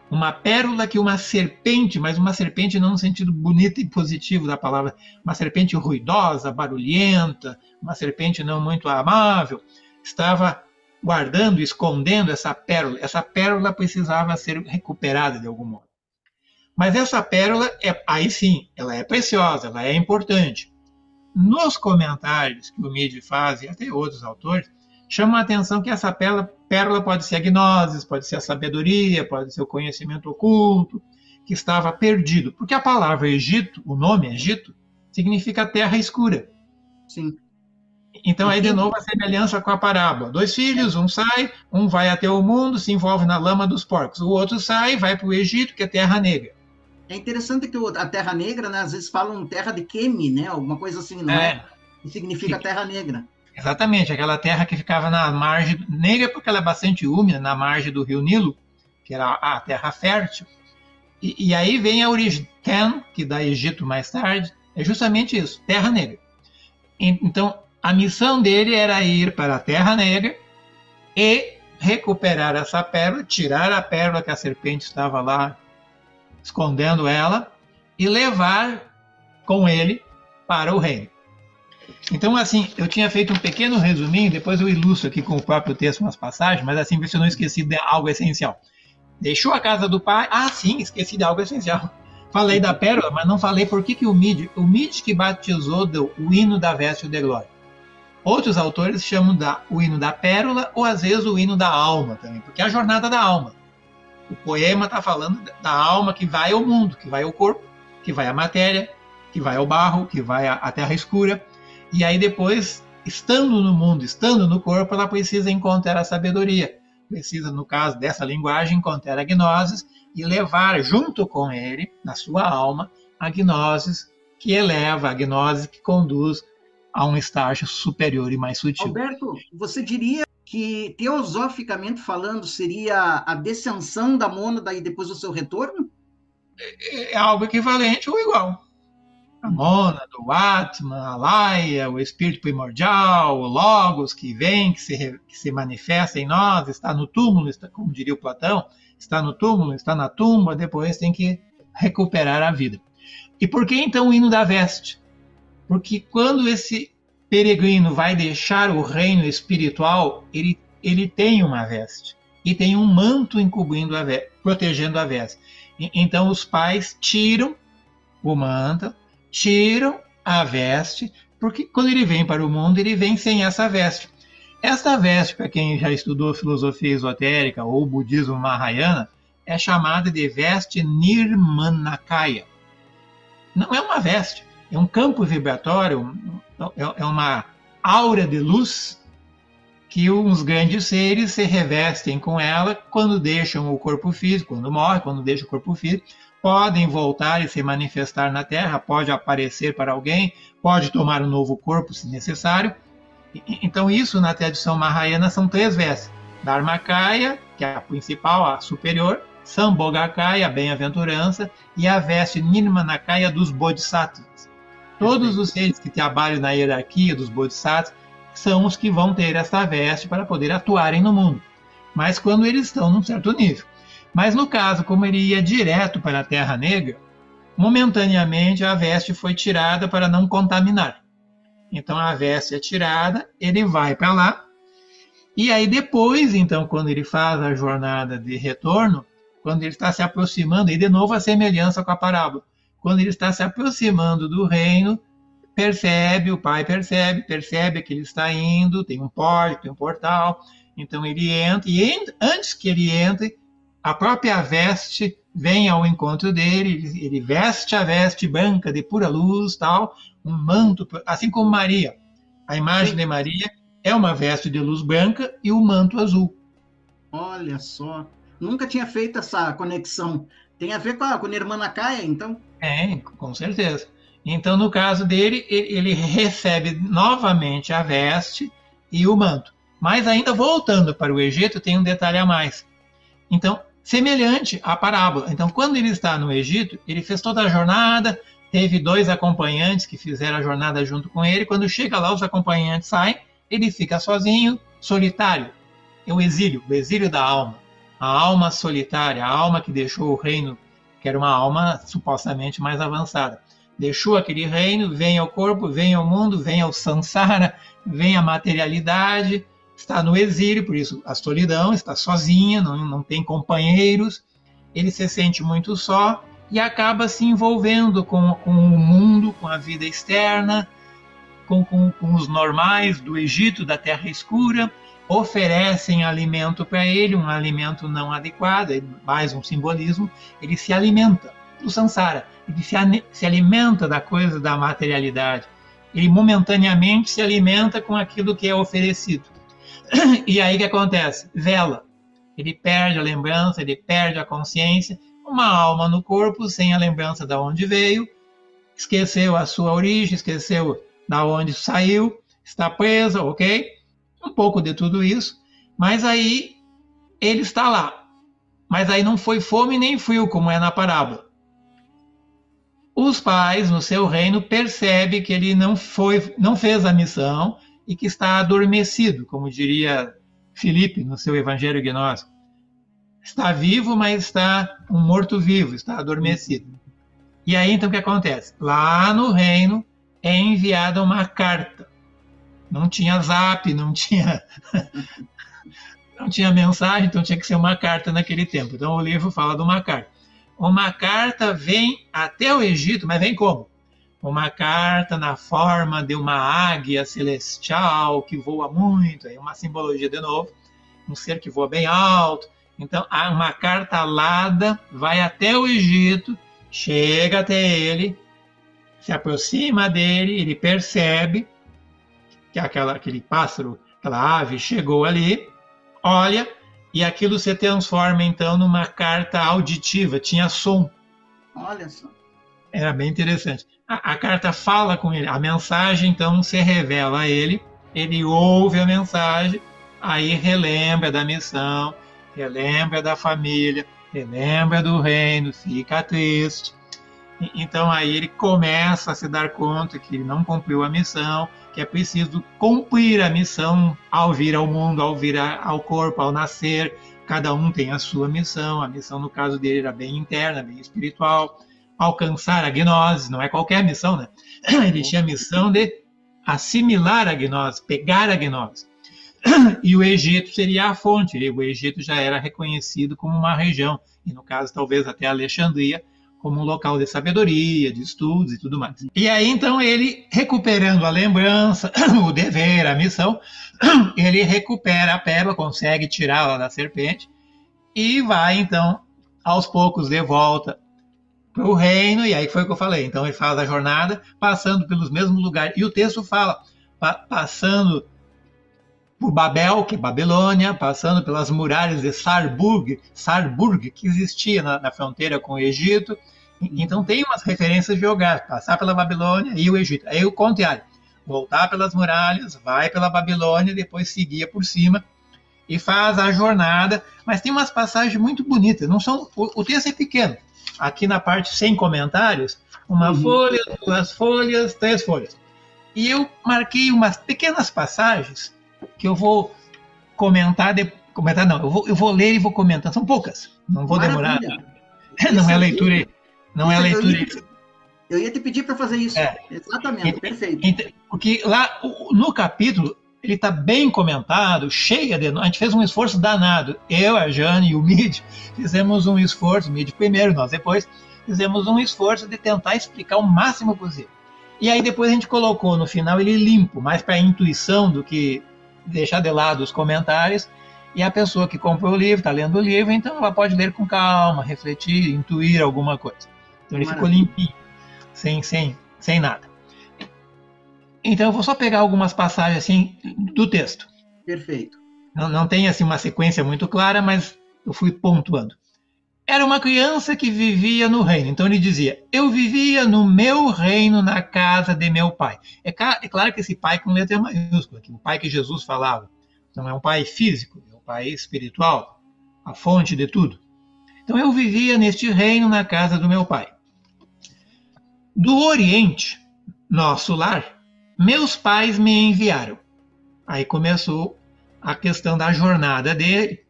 Uma pérola que uma serpente, mas uma serpente não no sentido bonito e positivo da palavra, uma serpente ruidosa, barulhenta, uma serpente não muito amável, estava guardando, escondendo essa pérola. Essa pérola precisava ser recuperada de algum modo. Mas essa pérola, é, aí sim, ela é preciosa, ela é importante. Nos comentários que o Midi faz, e até outros autores, chamam a atenção que essa pérola, pérola pode ser a gnose, pode ser a sabedoria, pode ser o conhecimento oculto, que estava perdido. Porque a palavra Egito, o nome Egito, significa terra escura. Sim. Então, aí de novo a semelhança com a parábola. Dois filhos, um sai, um vai até o mundo, se envolve na lama dos porcos. O outro sai, vai para o Egito, que é terra negra. É interessante que a terra negra, né, às vezes falam terra de Kemi, né? Alguma coisa assim, não é? é? Que significa terra negra. Exatamente, aquela terra que ficava na margem negra, porque ela é bastante úmida, na margem do rio Nilo, que era a terra fértil. E, e aí vem a origem Ken, que dá Egito mais tarde, é justamente isso, terra negra. Então, a missão dele era ir para a Terra Negra e recuperar essa pérola, tirar a pérola que a serpente estava lá escondendo ela e levar com ele para o reino. Então, assim, eu tinha feito um pequeno resuminho, depois eu ilustro aqui com o próprio texto umas passagens, mas assim, se eu não esqueci de algo essencial. Deixou a casa do pai? Ah, sim, esqueci de algo essencial. Falei da pérola, mas não falei por que, que o Mid, o Mid que batizou deu o hino da veste de glória. Outros autores chamam da, o hino da pérola ou às vezes o hino da alma também, porque é a jornada da alma. O poema está falando da alma que vai ao mundo, que vai ao corpo, que vai à matéria, que vai ao barro, que vai à terra escura. E aí depois, estando no mundo, estando no corpo, ela precisa encontrar a sabedoria. Precisa, no caso dessa linguagem, encontrar a gnoses e levar junto com ele, na sua alma, a gnoses que eleva, a gnose que conduz a um estágio superior e mais sutil. Alberto, você diria que, teosoficamente falando, seria a descensão da mônada e depois o seu retorno? É, é algo equivalente ou igual. A mônada, o Atman, a Laia, o espírito primordial, o Logos que vem, que se, que se manifesta em nós, está no túmulo, está, como diria o Platão, está no túmulo, está na tumba, depois tem que recuperar a vida. E por que então o hino da veste? Porque quando esse peregrino vai deixar o reino espiritual, ele, ele tem uma veste e tem um manto encobrindo a veste, protegendo a veste. E, então os pais tiram o manto, tiram a veste, porque quando ele vem para o mundo, ele vem sem essa veste. Esta veste, para quem já estudou filosofia esotérica ou budismo mahayana, é chamada de veste nirmanakaya. Não é uma veste, é um campo vibratório, é, é uma aura de luz que uns grandes seres se revestem com ela quando deixam o corpo físico, quando morrem, quando deixam o corpo físico, podem voltar e se manifestar na Terra, pode aparecer para alguém, pode tomar um novo corpo se necessário. Então isso na tradição mahayana são três vestes: Dharmakaya, que é a principal, a superior, Sambhogakaya, a bem-aventurança, e a veste Nirmanakaya dos Bodhisattvas. Todos os seres que trabalham na hierarquia dos bodhisattvas são os que vão ter essa veste para poder atuarem no mundo. Mas quando eles estão num certo nível. Mas no caso, como ele ia direto para a Terra Negra, momentaneamente a veste foi tirada para não contaminar. Então a veste é tirada, ele vai para lá. E aí depois, então, quando ele faz a jornada de retorno, quando ele está se aproximando, e de novo a semelhança com a parábola, quando ele está se aproximando do reino, percebe, o pai percebe, percebe que ele está indo, tem um pórtico, tem um portal, então ele entra, e antes que ele entre, a própria veste vem ao encontro dele, ele, veste a veste branca de pura luz, tal, um manto, assim como Maria. A imagem Sim. de Maria é uma veste de luz branca e o um manto azul. Olha só, nunca tinha feito essa conexão. Tem a ver com a, com a irmã Nakaya, então? É, com certeza. Então, no caso dele, ele recebe novamente a veste e o manto. Mas ainda voltando para o Egito, tem um detalhe a mais. Então, semelhante à parábola. Então, quando ele está no Egito, ele fez toda a jornada, teve dois acompanhantes que fizeram a jornada junto com ele. Quando chega lá, os acompanhantes saem, ele fica sozinho, solitário. É o exílio, o exílio da alma. A alma solitária, a alma que deixou o reino que era uma alma supostamente mais avançada. Deixou aquele reino, vem ao corpo, vem ao mundo, vem ao samsara, vem à materialidade, está no exílio, por isso a solidão, está sozinha, não, não tem companheiros, ele se sente muito só e acaba se envolvendo com, com o mundo, com a vida externa, com, com, com os normais do Egito, da Terra Escura, oferecem alimento para ele, um alimento não adequado, é mais um simbolismo, ele se alimenta do samsara, ele se, se alimenta da coisa da materialidade, ele momentaneamente se alimenta com aquilo que é oferecido. E aí o que acontece? Vela. Ele perde a lembrança, ele perde a consciência, uma alma no corpo sem a lembrança de onde veio, esqueceu a sua origem, esqueceu da onde saiu, está presa, ok? Um pouco de tudo isso, mas aí ele está lá. Mas aí não foi fome nem frio, como é na parábola. Os pais, no seu reino, percebem que ele não, foi, não fez a missão e que está adormecido, como diria Filipe no seu Evangelho Gnóstico. Está vivo, mas está um morto-vivo, está adormecido. E aí, então, o que acontece? Lá no reino é enviada uma carta. Não tinha zap, não tinha não tinha mensagem, então tinha que ser uma carta naquele tempo. Então o livro fala de uma carta. Uma carta vem até o Egito, mas vem como? Uma carta na forma de uma águia celestial que voa muito, é uma simbologia de novo, um ser que voa bem alto. Então, uma carta alada vai até o Egito, chega até ele, se aproxima dele, ele percebe que aquela, aquele pássaro, aquela ave chegou ali, olha, e aquilo se transforma então numa carta auditiva, tinha som. Olha só. Era bem interessante. A, a, carta fala com ele, a mensagem então se revela a ele, ele ouve a mensagem, aí relembra da missão, relembra da família, relembra do reino, fica triste. Então aí ele começa a se dar conta que ele não cumpriu a missão, que é preciso cumprir a missão ao vir ao mundo, ao vir ao corpo, ao nascer. Cada um tem a sua missão. A missão, no caso dele, era bem interna, bem espiritual. Alcançar a gnose, não é qualquer missão, né? Ele tinha a missão de assimilar a gnose, pegar a gnose. E o Egito seria a fonte. O Egito já era reconhecido como uma região, e no caso, talvez até Alexandria, como um local de sabedoria, de estudos e tudo mais. E aí então ele, recuperando a lembrança, o dever, a missão, ele recupera a pérola, consegue tirá-la da serpente e vai então aos poucos de volta para o reino, e aí foi o que eu falei. Então ele faz a jornada passando pelos mesmos lugares. E o texto fala, pa passando por Babel, que é Babilônia, passando pelas muralhas de Sarburg, Sarburg que existia na, na fronteira com o Egito. Então tem umas referências geográficas, passar pela Babilônia e o Egito. Aí o contrário, voltar pelas muralhas, vai pela Babilônia, depois seguia por cima e faz a jornada. Mas tem umas passagens muito bonitas. Não são o, o texto é pequeno. Aqui na parte sem comentários, uma uhum. folha, duas folhas, três folhas. E eu marquei umas pequenas passagens que eu vou comentar, de, comentar não, eu vou, eu vou ler e vou comentar, são poucas, não vou Maravilha. demorar. Não é leitura, não é leitura. Eu ia, eu ia te pedir para fazer isso. É. Exatamente, perfeito. Porque lá no capítulo ele está bem comentado, cheia de. A gente fez um esforço danado. Eu, a Jane e o Mid fizemos um esforço, o Mid primeiro, nós depois, fizemos um esforço de tentar explicar o máximo possível. E aí depois a gente colocou no final ele limpo, mais para intuição do que deixar de lado os comentários. E a pessoa que comprou o livro, está lendo o livro, então ela pode ler com calma, refletir, intuir alguma coisa. Então ele Maravilha. ficou limpinho, sem, sem, sem nada. Então eu vou só pegar algumas passagens assim do texto. Perfeito. Não, não tem assim uma sequência muito clara, mas eu fui pontuando. Era uma criança que vivia no reino. Então ele dizia: Eu vivia no meu reino, na casa de meu pai. É, é claro que esse pai com letra maiúscula, que o pai que Jesus falava. Não é um pai físico, é um pai espiritual, a fonte de tudo. Então eu vivia neste reino, na casa do meu pai. Do Oriente, nosso lar, meus pais me enviaram. Aí começou a questão da jornada dele.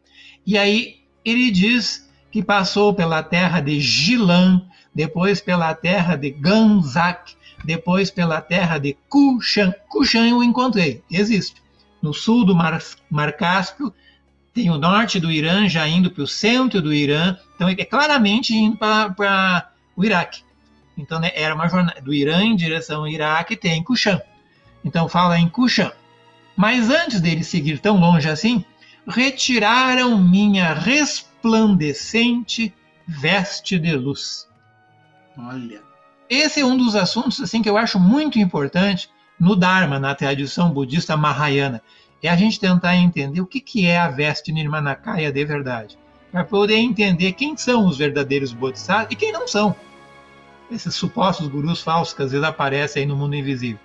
E aí ele diz que passou pela terra de Gilã, depois pela terra de Ganzak, depois pela terra de Kushan. Kushan eu encontrei, existe. No sul do Mar, Mar Cáspio, tem o norte do Irã já indo para o centro do Irã, então é claramente indo para o Iraque. Então né, era uma jornada do Irã em direção ao Iraque, tem Kushan. Então fala em Kushan. Mas antes dele seguir tão longe assim, retiraram minha responsabilidade resplandecente veste de luz. Olha. Esse é um dos assuntos assim que eu acho muito importante no Dharma, na tradição budista Mahayana. É a gente tentar entender o que, que é a veste Nirmanakaya de verdade. Para poder entender quem são os verdadeiros bodhisattvas e quem não são. Esses supostos gurus falsos que às vezes aparecem aí no mundo invisível.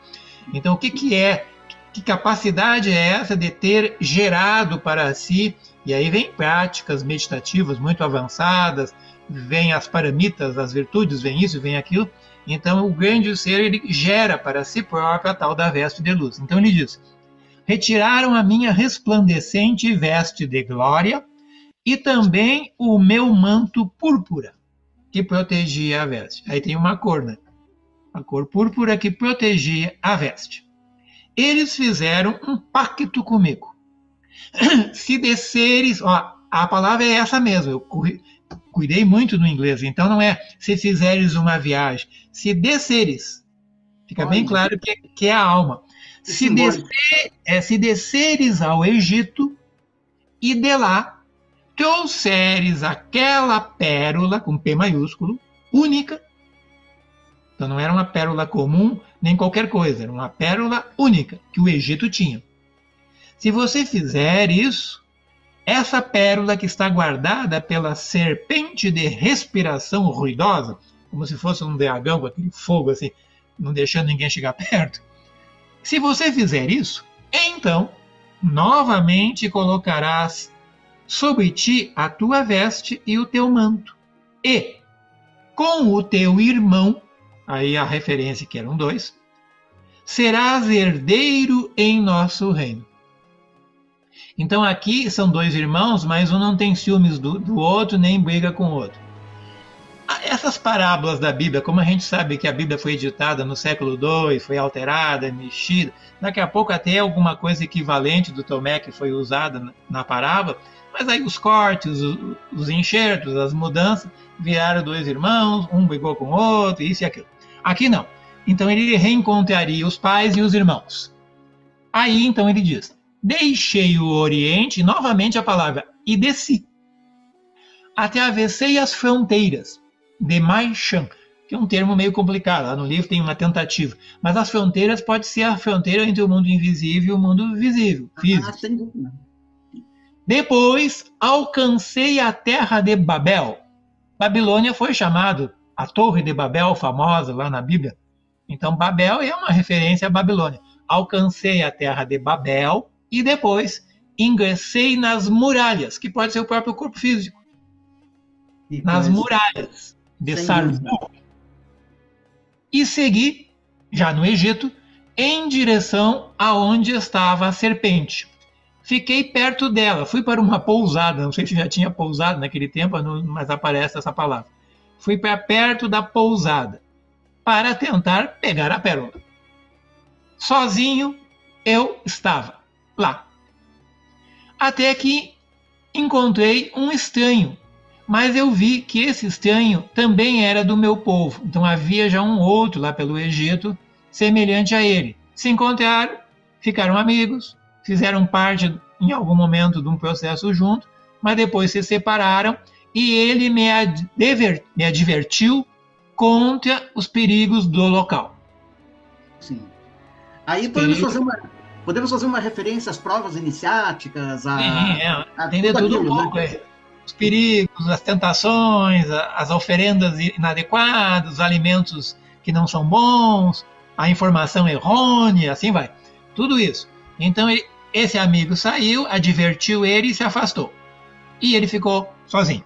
Então, o que, que é Que capacidade é essa de ter gerado para si? E aí vem práticas meditativas muito avançadas, vem as paramitas, as virtudes, vem isso, vem aquilo. Então o grande ser ele gera para si próprio a tal da veste de luz. Então ele diz: retiraram a minha resplandecente veste de glória e também o meu manto púrpura que protegia a veste. Aí tem uma cor, né? A cor púrpura que protegia a veste. Eles fizeram um pacto comigo. Se desceres, ó, a palavra é essa mesmo. Eu cuidei muito no inglês, então não é se fizeres uma viagem, se desceres. Fica Olha. bem claro que, que, é a alma. Se, descer, é, se desceres ao Egito e de lá trouxeres aquela pérola, com P maiúsculo, única. Então não era uma pérola comum, nem qualquer coisa, era uma pérola única que o Egito tinha. Se você fizer isso, essa pérola que está guardada pela serpente de respiração ruidosa, como se fosse um dragão com aquele fogo assim, não deixando ninguém chegar perto. Se você fizer isso, então novamente colocarás sobre ti a tua veste e o teu manto. E com o teu irmão, aí a referência que eram dois, serás herdeiro em nosso reino. Então aqui são dois irmãos, mas um não tem ciúmes do, do outro, nem briga com o outro. Essas parábolas da Bíblia, como a gente sabe que a Bíblia foi editada no século II, foi alterada, mexida, daqui a pouco até alguma coisa equivalente do Tomé que foi usada na, parábola, mas aí os cortes, os, os enxertos, as mudanças, viraram dois irmãos, um brigou com o outro, isso e aquilo. Aqui não. Então ele reencontraria os pais e os irmãos. Aí então ele diz: Deixei o Oriente, novamente a palavra, e desci. Atravessei as fronteiras de Maishan, que é um termo meio complicado. Lá no livro tem uma tentativa. Mas as fronteiras pode ser a fronteira entre o mundo invisível e o mundo visível, físico. Ah, sem dúvida. Depois alcancei a terra de Babel. Babilônia foi chamado a Torre de Babel, famosa lá na Bíblia. Então, Babel é uma referência à Babilônia. Alcancei a terra de Babel e depois ingressei nas muralhas, que pode ser o próprio corpo físico. E nas muralhas de Sarbu. E segui, já no Egito, em direção aonde estava a serpente fiquei perto dela. Fui para uma pousada, não sei se já tinha pousado naquele tempo, mas aparece essa palavra. Fui para perto da pousada para tentar pegar a pérola. Sozinho eu estava lá. Até que encontrei um estranho, mas eu vi que esse estranho também era do meu povo. Então havia já um outro lá pelo Egito semelhante a ele. Se encontraram, ficaram amigos, fizeram parte em algum momento de um processo junto, mas depois se separaram e ele me, adver, me advertiu contra os perigos do local. Sim. Aí podemos fazer uma, podemos fazer uma referência às provas iniciáticas, a, é, é, a tem de tudo aquilo, um né? pouco. Né? É. Os perigos, as tentações, as oferendas inadequadas, os alimentos que não são bons, a informação errônea, assim vai. Tudo isso. Então ele, esse amigo saiu, advertiu ele e se afastou. E ele ficou sozinho.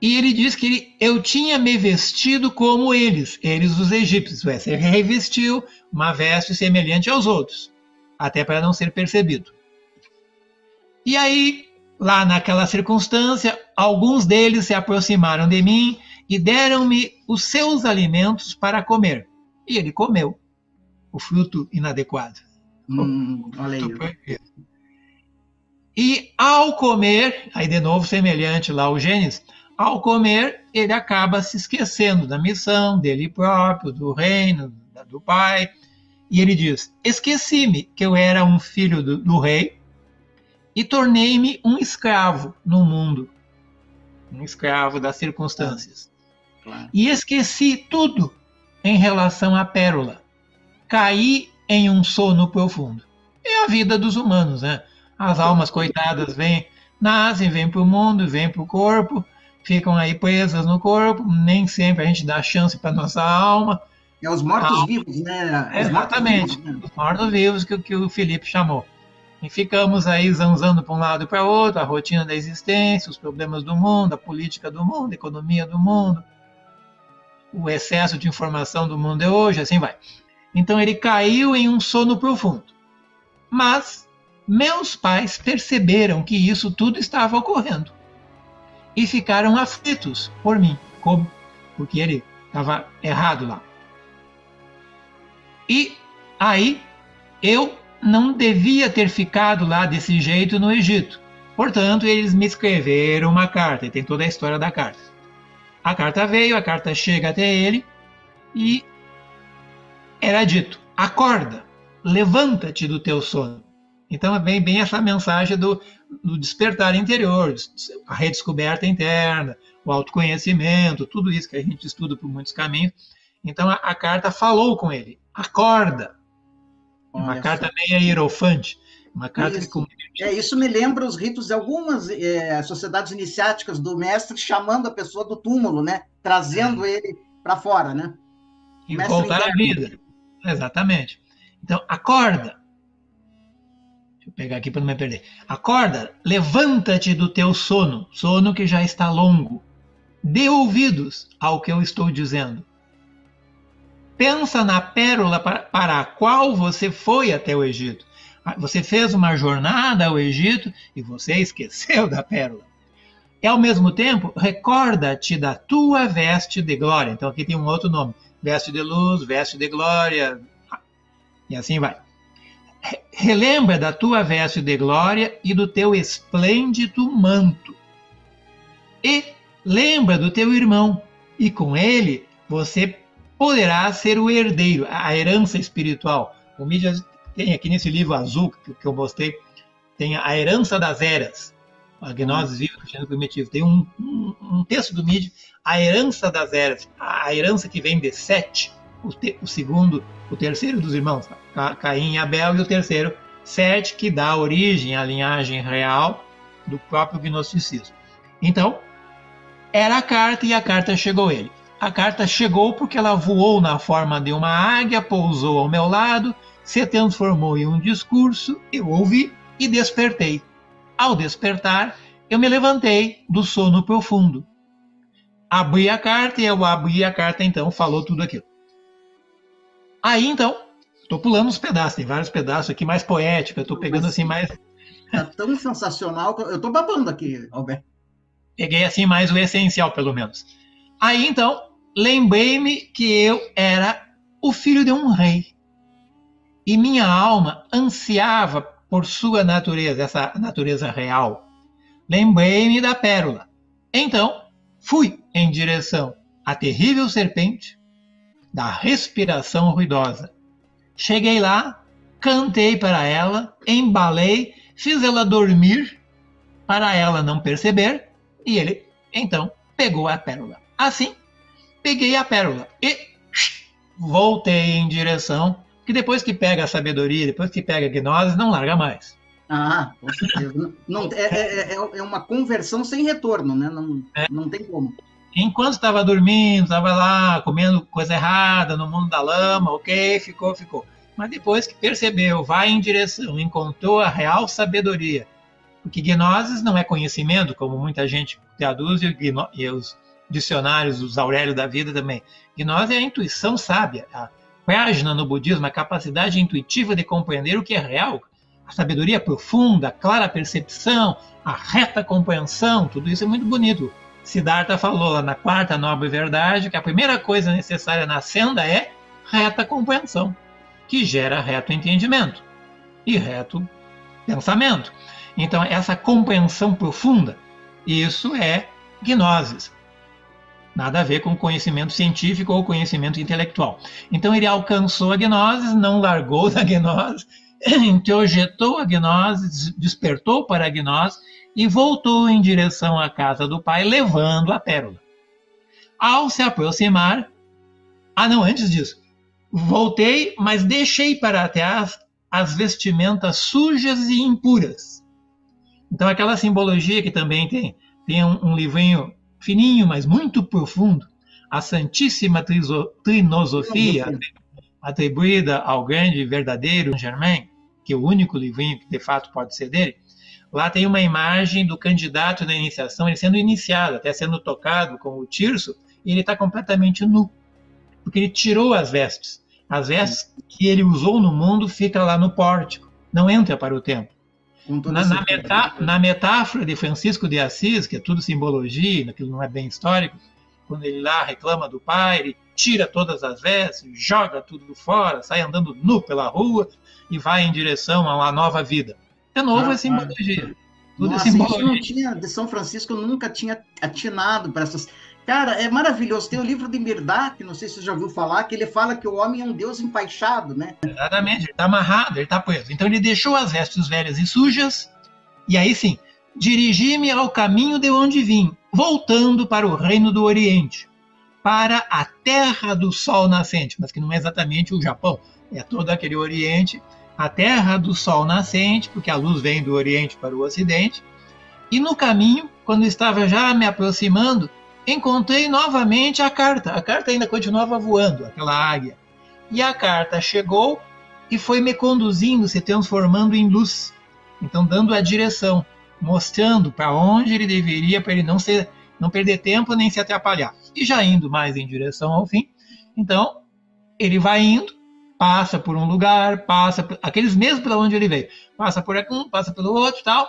E ele diz que ele, eu tinha me vestido como eles, eles os egípcios. Ué, você revestiu uma veste semelhante aos outros, até para não ser percebido. E aí, lá naquela circunstância, alguns deles se aproximaram de mim e deram-me os seus alimentos para comer. E ele comeu o fruto inadequado. Hum, olha aí. E ao comer, aí de novo semelhante lá ao Gênesis, ao comer ele acaba se esquecendo da missão dele próprio, do reino, do pai, e ele diz: Esqueci-me que eu era um filho do, do rei e tornei-me um escravo no mundo, um escravo das circunstâncias. Claro. E esqueci tudo em relação à pérola. Caí em um sono profundo. É a vida dos humanos, né? As almas coitadas vêm, nascem, vêm para o mundo, vêm para o corpo, ficam aí presas no corpo, nem sempre a gente dá chance para nossa alma, É os mortos-vivos, né? Os exatamente, mortos né? os mortos-vivos que, que o Felipe chamou. E ficamos aí zanzando para um lado e para outro, a rotina da existência, os problemas do mundo, a política do mundo, a economia do mundo, o excesso de informação do mundo de hoje, assim vai. Então ele caiu em um sono profundo. Mas meus pais perceberam que isso tudo estava ocorrendo e ficaram aflitos por mim, como porque ele estava errado lá. E aí eu não devia ter ficado lá desse jeito no Egito. Portanto, eles me escreveram uma carta, e tem toda a história da carta. A carta veio, a carta chega até ele e era dito: acorda, levanta-te do teu sono. Então bem, bem essa mensagem do, do despertar interior, a redescoberta interna, o autoconhecimento, tudo isso que a gente estuda por muitos caminhos. Então a, a carta falou com ele: acorda, uma carta meio hierofante. Uma carta isso. que... É, isso me lembra os ritos de algumas é, sociedades iniciáticas do mestre chamando a pessoa do túmulo, né? Trazendo é. ele para fora, né? E voltar à vida. Exatamente. Então, acorda. Deixa eu pegar aqui para não me perder. Acorda, levanta-te do teu sono, sono que já está longo. Dê ouvidos ao que eu estou dizendo. Pensa na pérola para a qual você foi até o Egito. Ah, você fez uma jornada ao Egito e você esqueceu da pérola. E ao mesmo tempo, recorda-te da tua veste de glória. Então aqui tem um outro nome: veste de luz, veste de glória, e assim vai. Relembra da tua veste de glória e do teu esplêndido manto. E lembra do teu irmão, e com ele você poderá ser o herdeiro, a herança espiritual. O Mídia tem aqui nesse livro azul que eu mostrei, tem a herança das eras. A Gnoses Viva Cristiano Primitivo. Tem um, um, um, texto do Mídia, a herança das eras, a herança que vem de Sete, o, te, o segundo, o terceiro dos irmãos? Caim e Abel, e o terceiro, Sete, que dá origem à linhagem real do próprio gnosticismo. Então, era a carta e a carta chegou a ele. A carta chegou porque ela voou na forma de uma águia, pousou ao meu lado, se transformou em um discurso, eu ouvi e despertei. Ao despertar, eu me levantei do sono profundo. Abri a carta e eu abri a carta, então falou tudo aquilo. Aí então, estou pulando os pedaços, tem vários pedaços aqui mais poéticos, estou pegando assim mais. Tá tão sensacional, eu estou babando aqui, Alberto. Peguei assim mais o essencial, pelo menos. Aí então, lembrei-me que eu era o filho de um rei. E minha alma ansiava por sua natureza, essa natureza real. Lembrei-me da pérola. Então, fui em direção à terrível serpente, da respiração ruidosa. Cheguei lá, cantei para ela, embalei, fiz ela dormir, para ela não perceber, e ele então pegou a pérola. Assim, peguei a pérola e voltei em direção, que depois que pega a sabedoria, depois que pega a gnose, não larga mais. Ah, com certeza. Não, é, é, é, é uma conversão sem retorno, né? Não, é. não tem como. Enquanto estava dormindo, estava lá comendo coisa errada no mundo da lama, ok, ficou, ficou. Mas depois que percebeu, vai em direção, encontrou a real sabedoria. Porque gnoses não é conhecimento, como muita gente traduz, e os dicionários, os Aurélio da vida também. Gnose é a intuição sábia, a página no budismo, a capacidade intuitiva de compreender o que é real, a sabedoria profunda, a clara percepção, a reta compreensão, tudo isso é muito bonito. Siddhartha falou lá na quarta nobre verdade que a primeira coisa necessária na senda é reta compreensão, que gera reto entendimento e reto pensamento. Então, essa compreensão profunda, isso é gnosis. Nada a ver com conhecimento científico ou conhecimento intelectual. Então ele alcançou a gnose, não largou da gnose, introjetou a gnose, despertou para a gnose e voltou em direção à casa do pai, levando a pérola. Ao se aproximar, ah não, antes disso, voltei, mas deixei para trás as vestimentas sujas e impuras. Então aquela simbologia que também tem, tem um, um livrinho fininho, mas muito profundo. a Santíssima Trinosofia, atribuída ao grande verdadeiro Germain, que é o único livrinho que de fato pode ser dele, lá tem uma imagem do candidato na iniciação, ele sendo iniciado, até sendo tocado com o tirso, e ele está completamente nu, porque ele tirou as vestes. As vestes que ele usou no mundo ficam lá no pórtico, não entra para o templo. Na, na, metá na, metáfora de Francisco de Assis, que é tudo simbologia, aquilo não é bem histórico, quando ele lá reclama do pai, ele tira todas as vestes, joga tudo fora, sai andando nu pela rua e vai em direção a uma nova vida. De novo, ah, é simbologia. Tudo é Nossa, é simbologia. Não tinha, de São Francisco eu nunca tinha atinado para essas. Cara, é maravilhoso. Tem o livro de Mirdak, não sei se você já ouviu falar, que ele fala que o homem é um deus empaixado, né? Exatamente, ele está amarrado, ele está preso. Então ele deixou as vestes velhas e sujas, e aí sim, dirigi-me ao caminho de onde vim, voltando para o reino do Oriente, para a terra do sol nascente, mas que não é exatamente o Japão, é todo aquele Oriente, a terra do sol nascente, porque a luz vem do Oriente para o Ocidente. E no caminho, quando estava já me aproximando, encontrei novamente a carta. A carta ainda continuava voando, aquela águia. E a carta chegou e foi me conduzindo, se transformando em luz. Então, dando a direção, mostrando para onde ele deveria, para ele não, ser, não perder tempo nem se atrapalhar. E já indo mais em direção ao fim, então ele vai indo, passa por um lugar, passa por, aqueles mesmos para onde ele veio, passa por um, passa pelo outro, tal.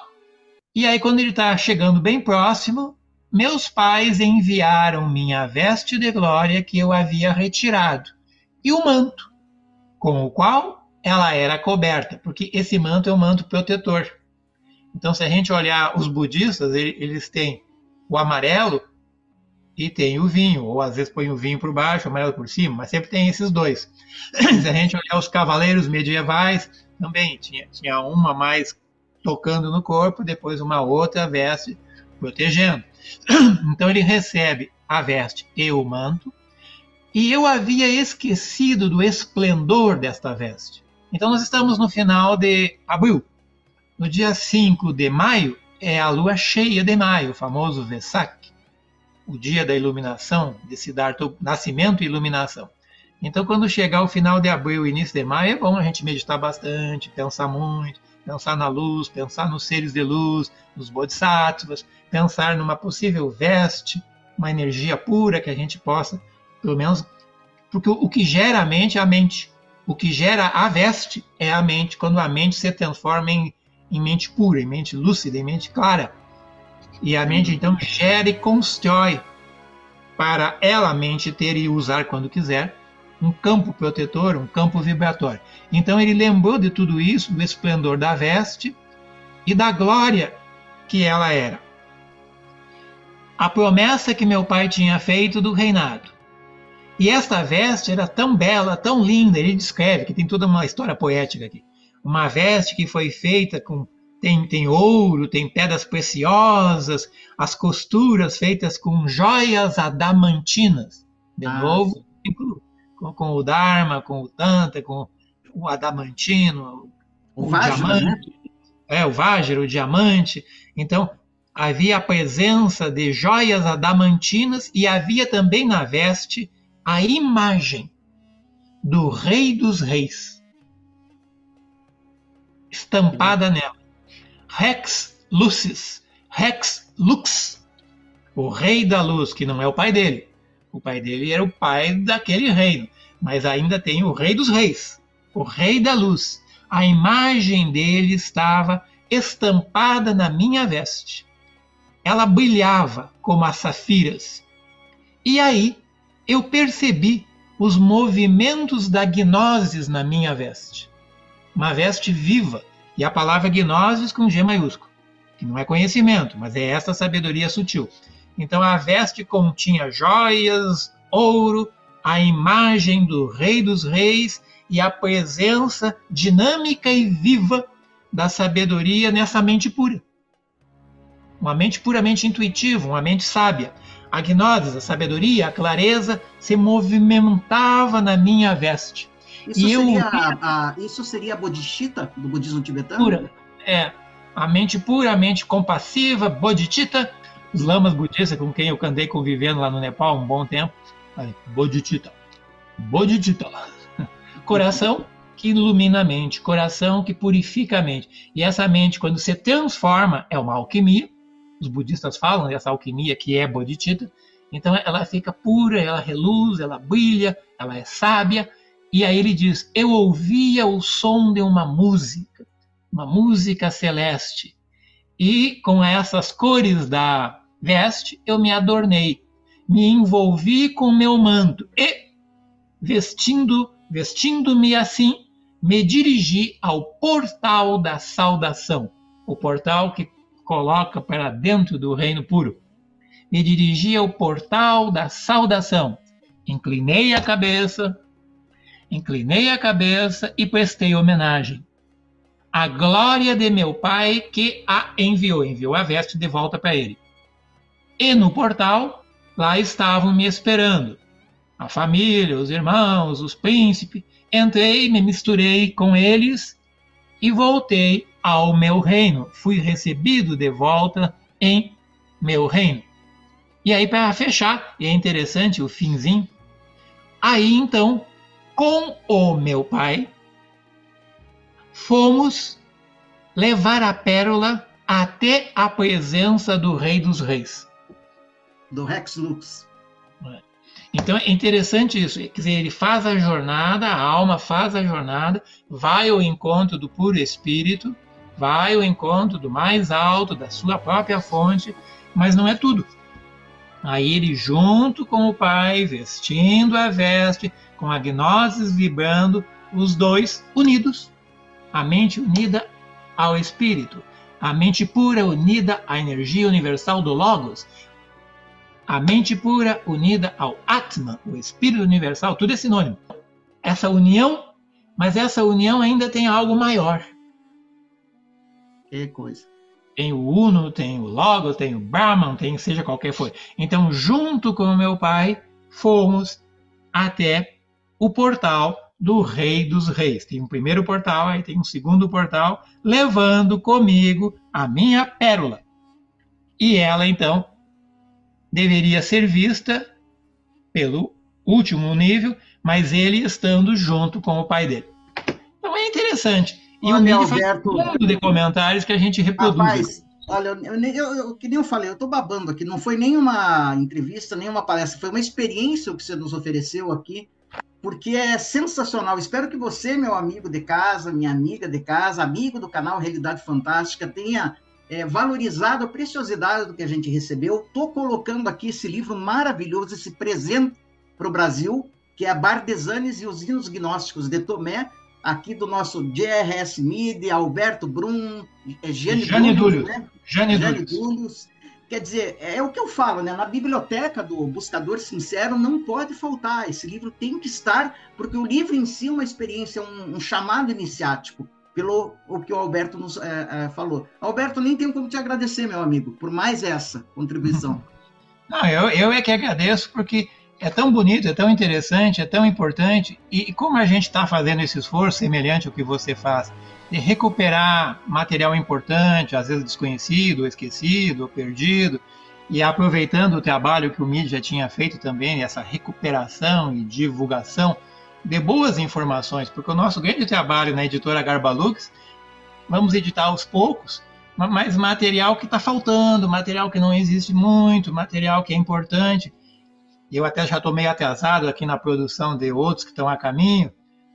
E aí quando ele está chegando bem próximo, meus pais enviaram minha veste de glória que eu havia retirado e o manto com o qual ela era coberta, porque esse manto é um manto protetor. Então, se a gente olhar os budistas, eles têm o amarelo e tem o vinho, ou às vezes põe o vinho por baixo, o amarelo por cima, mas sempre tem esses dois. Se a gente olhar os cavaleiros medievais, também tinha, tinha uma mais tocando no corpo, depois uma outra veste protegendo. Então ele recebe a veste e o manto, e eu havia esquecido do esplendor desta veste. Então nós estamos no final de abril. No dia 5 de maio é a lua cheia de maio, o famoso Vesak o dia da iluminação, de Siddhartha, nascimento e iluminação. Então, quando chegar o final de abril, início de maio, é bom a gente meditar bastante, pensar muito, pensar na luz, pensar nos seres de luz, nos bodhisattvas, pensar numa possível veste, uma energia pura que a gente possa, pelo menos, porque o que gera a mente é a mente. O que gera a veste é a mente, quando a mente se transforma em, em mente pura, em mente lúcida, em mente clara. E a mente então gera e constrói para ela, a mente, ter e usar quando quiser um campo protetor, um campo vibratório. Então ele lembrou de tudo isso, do esplendor da veste e da glória que ela era. A promessa que meu pai tinha feito do reinado. E esta veste era tão bela, tão linda, ele descreve que tem toda uma história poética aqui. Uma veste que foi feita com tem, tem ouro, tem pedras preciosas, as costuras feitas com joias adamantinas. De ah, novo, com, com, o Dharma, com o Tantra, com o adamantino, o, o Vajra, diamante. Né? É, o Vajra, o diamante. Então, havia a presença de joias adamantinas e havia também na veste a imagem do Rei dos Reis estampada nela. Rex Lucis, Rex Lux, o rei da luz, que não é o pai dele. O pai dele era o pai daquele reino, mas ainda tem o rei dos reis, o rei da luz. A imagem dele estava estampada na minha veste. Ela brilhava como as safiras. E aí eu percebi os movimentos da gnoses na minha veste. Uma veste viva, e a palavra gnosis com G maiúsculo, que não é conhecimento, mas é essa sabedoria sutil. Então a veste continha joias, ouro, a imagem do Rei dos Reis e a presença dinâmica e viva da sabedoria nessa mente pura. Uma mente puramente intuitiva, uma mente sábia. A gnosis, a sabedoria, a clareza se movimentava na minha veste. Isso, e seria, eu... a, isso seria a bodhicitta do budismo tibetano? Pura. É. A mente puramente compassiva, bodhicitta, os lamas budistas com quem eu andei convivendo lá no Nepal um bom tempo, Bodhicitta. Bodhicitta. Coração que ilumina a mente, coração que purifica a mente. E essa mente, quando se transforma, é uma alquimia. Os budistas falam dessa alquimia que é bodhicitta. Então ela fica pura, ela reluz, ela brilha, ela é sábia. E aí ele diz: Eu ouvia o som de uma música, uma música celeste. E com essas cores da veste, eu me adornei, me envolvi com meu manto e, vestindo, vestindo-me assim, me dirigi ao portal da saudação, o portal que coloca para dentro do reino puro. Me dirigi ao portal da saudação, inclinei a cabeça, inclinei a cabeça e prestei homenagem a glória de meu pai que a enviou, enviou a veste de volta para ele. E no portal, lá estavam me esperando. A família, os irmãos, os príncipes. Entrei, me misturei com eles e voltei ao meu reino. Fui recebido de volta em meu reino. E aí, para fechar, e é interessante o finzinho, aí então, com o meu pai, fomos levar a pérola até a presença do Rei dos Reis. Do Rex Lux. É. Então é interessante isso. Quer dizer, ele faz a jornada, a alma faz a jornada, vai ao encontro do puro espírito, vai ao encontro do mais alto, da sua própria fonte, mas não é tudo. Aí ele, junto com o Pai, vestindo a veste, com a gnosis vibrando, os dois unidos a mente unida ao espírito, a mente pura unida à energia universal do Logos, a mente pura unida ao Atman, o espírito universal, tudo é sinônimo. Essa união, mas essa união ainda tem algo maior. Que coisa. Tem o Uno, tem o Logos, tem o Brahman, tem seja qualquer for. Então, junto com o meu pai, fomos até o portal do Rei dos Reis. Tem um primeiro portal, aí tem um segundo portal, levando comigo a minha pérola. E ela, então, deveria ser vista pelo último nível, mas ele estando junto com o pai dele. Então é interessante. E olha, o Alberto, faz de comentários que a gente reproduz. Rapaz, olha, eu, eu, eu, que nem eu falei, eu estou babando aqui. Não foi nenhuma entrevista, nenhuma palestra, foi uma experiência que você nos ofereceu aqui porque é sensacional. Espero que você, meu amigo de casa, minha amiga de casa, amigo do canal Realidade Fantástica, tenha é, valorizado a preciosidade do que a gente recebeu. Estou colocando aqui esse livro maravilhoso, esse presente para o Brasil, que é a Bardesanes e os Hinos Gnósticos de Tomé, aqui do nosso JRS Mid, Alberto Brum, é, Jane, Jane Dúlios, né? Jane, Jane Dúlios. Quer dizer, é o que eu falo, né? Na biblioteca do Buscador Sincero não pode faltar. Esse livro tem que estar, porque o livro em si é uma experiência, um, um chamado iniciático, pelo o que o Alberto nos é, é, falou. Alberto, nem tenho como te agradecer, meu amigo, por mais essa contribuição. Não, eu, eu é que agradeço, porque é tão bonito, é tão interessante, é tão importante. E, e como a gente está fazendo esse esforço semelhante ao que você faz, de recuperar material importante, às vezes desconhecido, esquecido, perdido, e aproveitando o trabalho que o MID já tinha feito também, essa recuperação e divulgação de boas informações, porque o nosso grande trabalho na editora Garbalux, vamos editar aos poucos, mas material que está faltando, material que não existe muito, material que é importante, eu até já estou meio atrasado aqui na produção de outros que estão a caminho,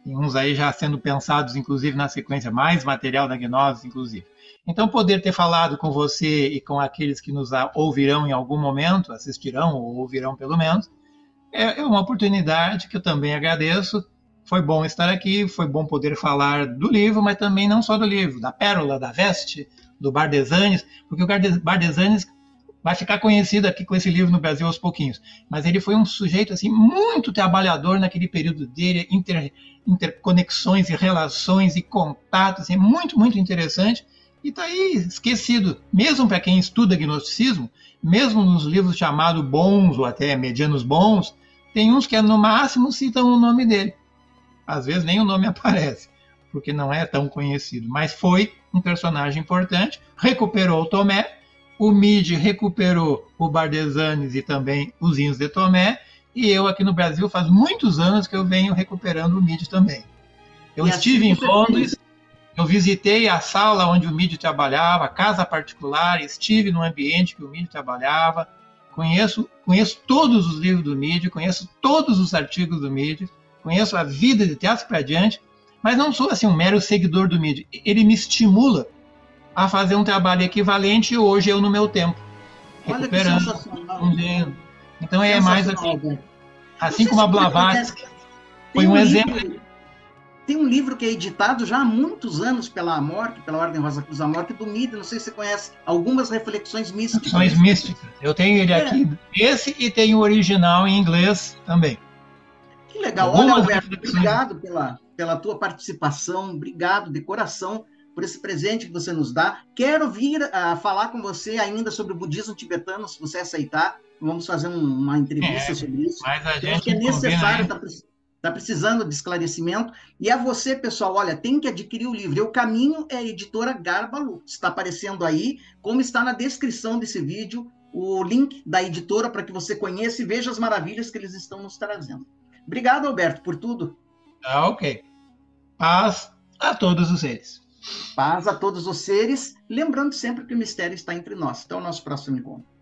uns aí já sendo pensados, inclusive, na sequência, mais material da Gnose, inclusive. Então, poder ter falado com você e com aqueles que nos ouvirão em algum momento, assistirão ou ouvirão pelo menos, é, é uma oportunidade que eu também agradeço. Foi bom estar aqui, foi bom poder falar do livro, mas também não só do livro, da Pérola, da Veste, do Bardesanes, porque o Bardesanes vai ficar conhecido aqui com esse livro no Brasil aos pouquinhos. Mas ele foi um sujeito assim muito trabalhador naquele período dele, inter, interconexões e relações e contatos, é muito, muito interessante. E está aí esquecido, mesmo para quem estuda gnosticismo, mesmo nos livros chamados bons ou até medianos bons, tem uns que no máximo citam o nome dele. Às vezes nem o nome aparece, porque não é tão conhecido. Mas foi um personagem importante, recuperou o Tomé, o MID recuperou o Bardesanes e também os hinos de Tomé, e eu aqui no Brasil faz muitos anos que eu venho recuperando o MIDI também. Eu e estive assim em Londres, eu visitei a sala onde o MIDI trabalhava, casa particular, estive no ambiente que o MIDI trabalhava, conheço, conheço todos os livros do MIDI, conheço todos os artigos do MIDI, conheço a vida de teatro para diante, mas não sou assim um mero seguidor do MIDI. Ele me estimula a fazer um trabalho equivalente hoje eu no meu tempo, recuperando, Então é mais assim, assim como a Blavatsky foi um exemplo. Tem um livro que é editado já há muitos anos pela Amorque, pela Ordem Rosa Cruz Amorque, do MIDI, não sei se você conhece, algumas reflexões místicas. Reflexões místicas. Eu tenho ele é. aqui, esse e tenho o original em inglês também. Que legal. Algumas Olha, Alberto, obrigado pela, pela tua participação, obrigado de coração por esse presente que você nos dá. Quero vir a uh, falar com você ainda sobre o budismo tibetano, se você aceitar. Vamos fazer um, uma entrevista é, sobre isso. Mas a gente que é necessário, está tá precisando de esclarecimento. E a você, pessoal, olha, tem que adquirir o livro. O caminho é a editora Garbalu. Está aparecendo aí, como está na descrição desse vídeo, o link da editora para que você conheça e veja as maravilhas que eles estão nos trazendo. Obrigado, Alberto, por tudo. Ah, ok. Paz a todos os seres. Paz a todos os seres, lembrando sempre que o mistério está entre nós. Até o nosso próximo encontro.